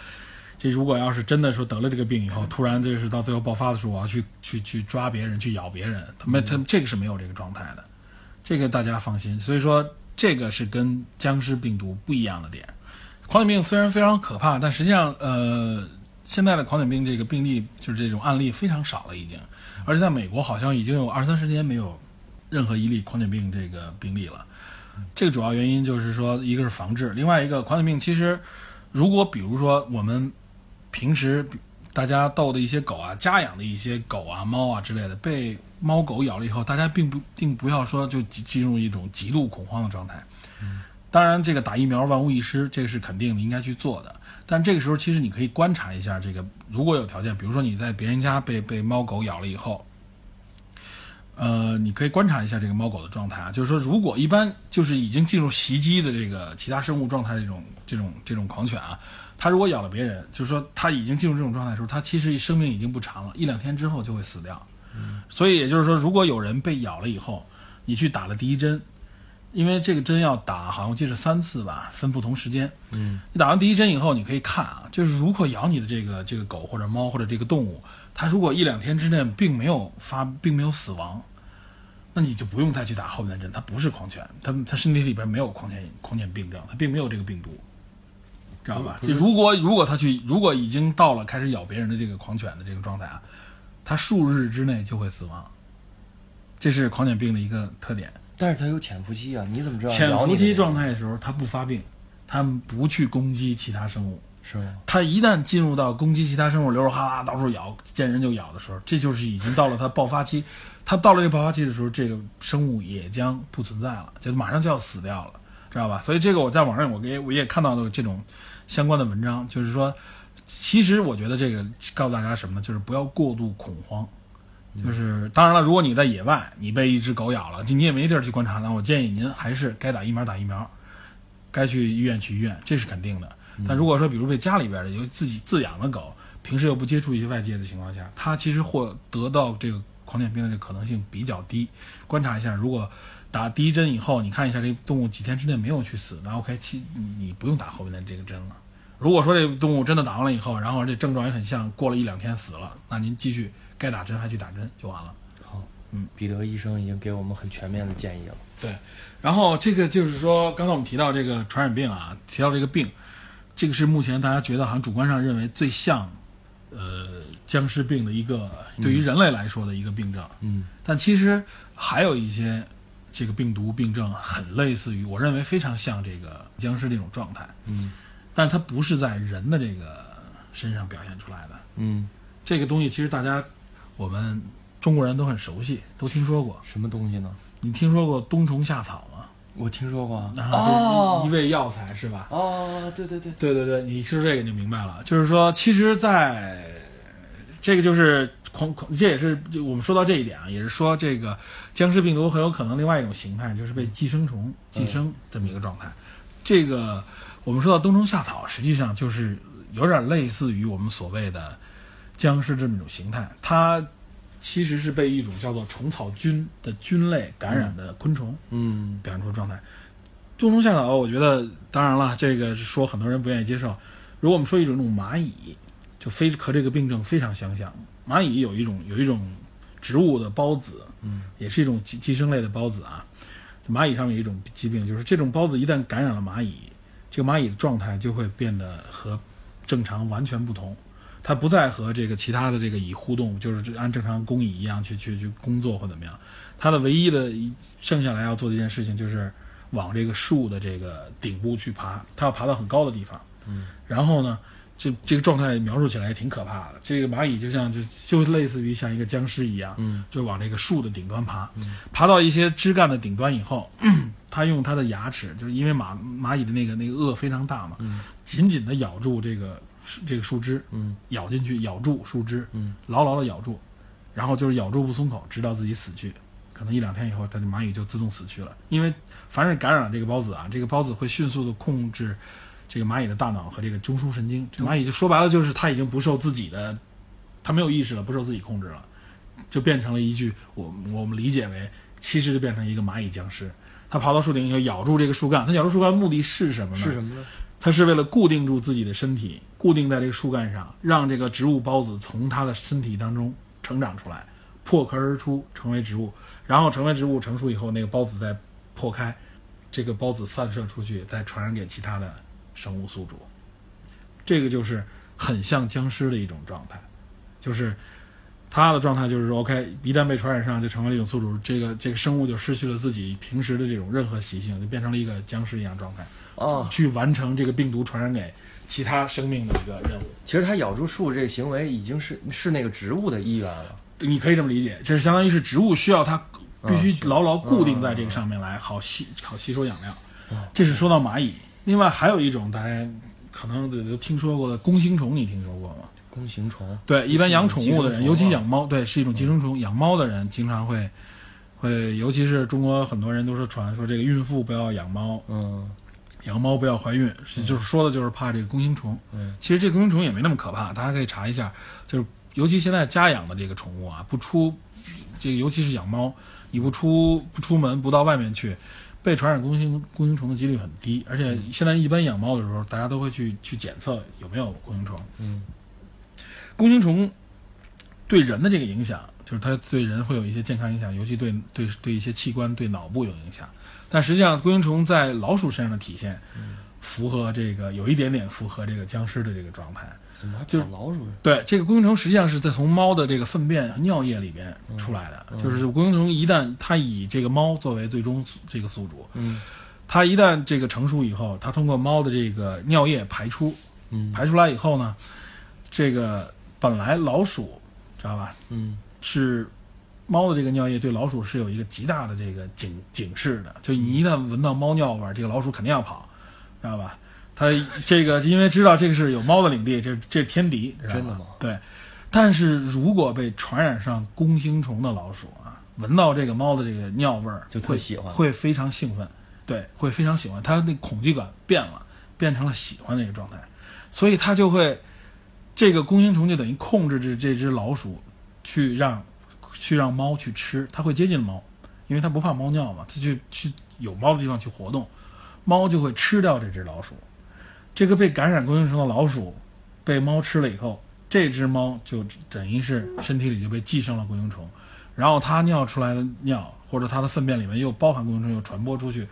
S2: 这如果要是真的说得了这个病以后，突然这是到最后爆发的时候，我要去去去抓别人去咬别人，他们他这个是没有这个状态的，这个大家放心。所以说这个是跟僵尸病毒不一样的点。狂犬病虽然非常可怕，但实际上呃，现在的狂犬病这个病例就是这种案例非常少了已经，而且在美国好像已经有二三十年没有任何一例狂犬病这个病例了。这个主要原因就是说，一个是防治，另外一个狂犬病其实如果比如说我们平时大家逗的一些狗啊，家养的一些狗啊、猫啊之类的，被猫狗咬了以后，大家并不并不要说就进进入一种极度恐慌的状态。当然，这个打疫苗万无一失，这个是肯定的，应该去做的。但这个时候，其实你可以观察一下这个，如果有条件，比如说你在别人家被被猫狗咬了以后，呃，你可以观察一下这个猫狗的状态啊。就是说，如果一般就是已经进入袭击的这个其他生物状态的这种这种这种狂犬啊，它如果咬了别人，就是说它已经进入这种状态的时候，它其实生命已经不长了，一两天之后就会死掉。所以也就是说，如果有人被咬了以后，你去打了第一针，因为这个针要打，好像我记得是三次吧，分不同时间。
S1: 嗯，
S2: 你打完第一针以后，你可以看啊，就是如果咬你的这个这个狗或者猫或者这个动物，它如果一两天之内并没有发，并没有死亡，那你就不用再去打后面的针，它不是狂犬，它它身体里边没有狂犬狂犬病症，它并没有这个病毒，知道吧？就如果如果它去，如果已经到了开始咬别人的这个狂犬的这个状态啊，它数日之内就会死亡，这是狂犬病的一个特点。
S1: 但是它有潜伏期啊，你怎么知道
S2: 潜伏期状态的时候，它不发病，它不去攻击其他生物。
S1: 是吗？
S2: 它一旦进入到攻击其他生物，流着哈喇到处咬，见人就咬的时候，这就是已经到了它爆发期。它到了这个爆发期的时候，这个生物也将不存在了，就马上就要死掉了，知道吧？所以这个我在网上我给我也看到了这种相关的文章，就是说，其实我觉得这个告诉大家什么呢？就是不要过度恐慌。就是当然了，如果你在野外，你被一只狗咬了，你也没地儿去观察，那我建议您还是该打疫苗打疫苗，该去医院去医院，这是肯定的。但如果说，比如被家里边的有自己自养的狗，平时又不接触一些外界的情况下，它其实获得到这个狂犬病的这个可能性比较低。观察一下，如果打第一针以后，你看一下这动物几天之内没有去死，那 OK，其你不用打后面的这个针了。如果说这个动物真的打完了以后，然后这症状也很像，过了一两天死了，那您继续该打针还去打针就完了。
S1: 好，
S2: 嗯，
S1: 彼得医生已经给我们很全面的建议了。
S2: 对，然后这个就是说，刚才我们提到这个传染病啊，提到这个病，这个是目前大家觉得好像主观上认为最像，呃，僵尸病的一个对于人类来说的一个病症。
S1: 嗯
S2: 但其实还有一些这个病毒病症很类似于，我认为非常像这个僵尸这种状态，
S1: 嗯
S2: 但它不是在人的这个身上表现出来的。
S1: 嗯，
S2: 这个东西其实大家我们中国人都很熟悉，都听说过。
S1: 什么东西呢？
S2: 你听说过冬虫夏草吗？
S1: 我听说过啊。
S2: 一味药材是吧？
S1: 哦，对对对，
S2: 对对对，你说这个你就明白了，就是说，其实在这个就是狂狂，这也是我们说到这一点啊，也是说这个僵尸病毒很有可能另外一种形态就是被寄生虫寄生这么一个状态。这个我们说到冬虫夏草，实际上就是有点类似于我们所谓的僵尸这么一种形态，它其实是被一种叫做虫草菌的菌类感染的昆虫。
S1: 嗯
S2: 表现出状态。冬虫夏草，我觉得当然了，这个是说很多人不愿意接受。如果我们说一种那种蚂蚁，就非和这个病症非常相像。蚂蚁有一种有一种植物的孢子，
S1: 嗯，
S2: 也是一种寄寄生类的孢子啊。蚂蚁上面有一种疾病，就是这种孢子一旦感染了蚂蚁，这个蚂蚁的状态就会变得和正常完全不同。他不再和这个其他的这个蚁互动，就是按正常工蚁一样去去去工作或怎么样。他的唯一的一剩下来要做的一件事情就是往这个树的这个顶部去爬，他要爬到很高的地方。
S1: 嗯，
S2: 然后呢，这这个状态描述起来也挺可怕的。这个蚂蚁就像就就类似于像一个僵尸一样，
S1: 嗯
S2: 就往这个树的顶端爬，嗯爬到一些枝干的顶端以后，它用它的牙齿，就是因为蚂蚂蚁的那个那个颚非常大嘛，
S1: 嗯
S2: 紧紧的咬住这个树这个树枝，
S1: 嗯
S2: 咬进去，咬住树枝，
S1: 嗯
S2: 牢牢的咬住，然后就是咬住不松口，直到自己死去。可能一两天以后，它的蚂蚁就自动死去了。因为凡是感染了这个孢子啊，这个孢子会迅速的控制这个蚂蚁的大脑和这个中枢神经。这蚂蚁就说白了就是它已经不受自己的，它没有意识了，不受自己控制了，就变成了一具我我们理解为其实就变成一个蚂蚁僵尸。它跑到树顶以后咬住这个树干，它咬住树干目的是什么呢？
S1: 是什么呢？
S2: 它是为了固定住自己的身体，固定在这个树干上，让这个植物孢子从它的身体当中成长出来，破壳而出，成为植物。然后成为植物成熟以后，那个孢子再破开，这个孢子散射出去，再传染给其他的生物宿主。这个就是很像僵尸的一种状态，就是它的状态就是说，OK，一旦被传染上，就成为了一种宿主，这个这个生物就失去了自己平时的这种任何习性，就变成了一个僵尸一样状态。
S1: 哦，
S2: 去完成这个病毒传染给其他生命的一个任务。
S1: 其实它咬住树这个行为已经是是那个植物的意愿了。
S2: 你可以这么理解，就是相当于是植物需要它必须牢牢固定在这个上面来，好吸好吸收养料。这是说到蚂蚁。另外还有一种大家可能都听说过的弓形虫，你听说过吗？
S1: 弓形虫，
S2: 对，一般养宠物的人，尤其养猫，对，是一种寄生虫。养猫的人经常会会，尤其是中国很多人都是传说这个孕妇不要养猫，
S1: 嗯
S2: 养猫不要怀孕，是就是说的就是怕这个弓形虫。
S1: 嗯
S2: 其实这弓形虫也没那么可怕，大家可以查一下。就是尤其现在家养的这个宠物啊，不出这个，尤其是养猫，你不出不出门，不到外面去，被传染弓形弓形虫的几率很低。而且现在一般养猫的时候，大家都会去去检测有没有弓形虫。
S1: 嗯
S2: 弓形虫对人的这个影响，就是它对人会有一些健康影响，尤其对对对一些器官、对脑部有影响。但实际上，弓形虫在老鼠身上的体现，符合这个有一点点符合这个僵尸的这个状态。
S1: 怎么还老鼠？
S2: 对，这个弓形虫实际上是在从猫的这个粪便、尿液里边出来的。就是弓形虫一旦它以这个猫作为最终这个宿主，
S1: 嗯
S2: 它一旦这个成熟以后，它通过猫的这个尿液排出，
S1: 嗯
S2: 排出来以后呢，这个本来老鼠知道吧，
S1: 嗯。
S2: 是猫的这个尿液对老鼠是有一个极大的这个警警示的，就你一旦闻到猫尿味儿，这个老鼠肯定要跑，知道吧？它这个 因为知道这个是有猫的领地，这这是天敌，知道
S1: 真的吗？
S2: 对。但是如果被传染上弓形虫的老鼠啊，闻到这个猫的这个尿味儿，
S1: 就特
S2: 会
S1: 喜欢。
S2: 会非常兴奋，对，会非常喜欢，它那恐惧感变了，变成了喜欢的一个状态，所以它就会这个弓形虫就等于控制着这只老鼠去让去让猫去吃，它会接近猫，因为它不怕猫尿嘛，它去去有猫的地方去活动，猫就会吃掉这只老鼠。这个被感染弓形虫的老鼠被猫吃了以后，这只猫就等于是身体里就被寄生了弓形虫，然后它尿出来的尿或者它的粪便里面又包含弓形虫，又传播出去，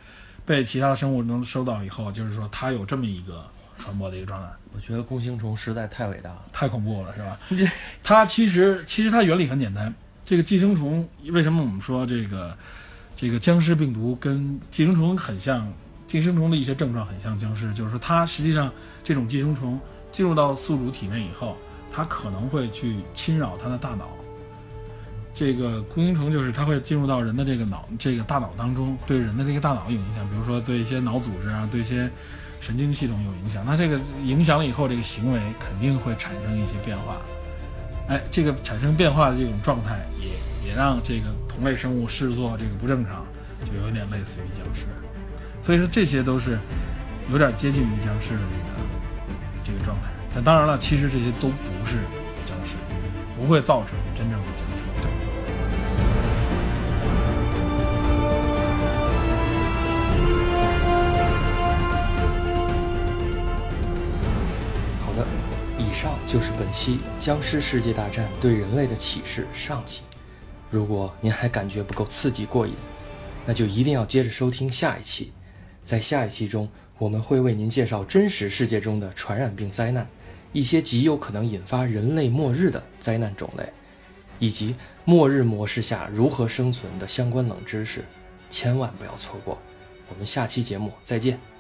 S2: 被其他的生物能收到以后，就是说它有这么一个传播的一个状态。
S1: 我觉得弓形虫实在太伟大了。
S2: 太恐怖了，是吧？
S1: 这
S2: 它其实其实它原理很简单。这个寄生虫为什么我们说这个这个僵尸病毒跟寄生虫很像？寄生虫的一些症状很像僵尸，就是说它实际上这种寄生虫进入到宿主体内以后，它可能会去侵扰它的大脑。这个弓形虫就是它会进入到人的这个脑这个大脑当中，对人的这个大脑有影响，比如说对一些脑组织啊，对一些神经系统有影响。那这个影响了以后，这个行为肯定会产生一些变化。哎，这个产生变化的这种状态也，也让这个同类生物视作这个不正常，就有点类似于僵尸。所以说这些都是有点接近于僵尸的这个这个状态。但当然了，其实这些都不是僵尸，不会造成真正的僵尸
S1: 上就是本期《僵尸世界大战对人类的启示》上集。如果您还感觉不够刺激过瘾，那就一定要接着收听下一期。在下一期中，我们会为您介绍真实世界中的传染病灾难，一些极有可能引发人类末日的灾难种类，以及末日模式下如何生存的相关冷知识，千万不要错过。我们下期节目再见。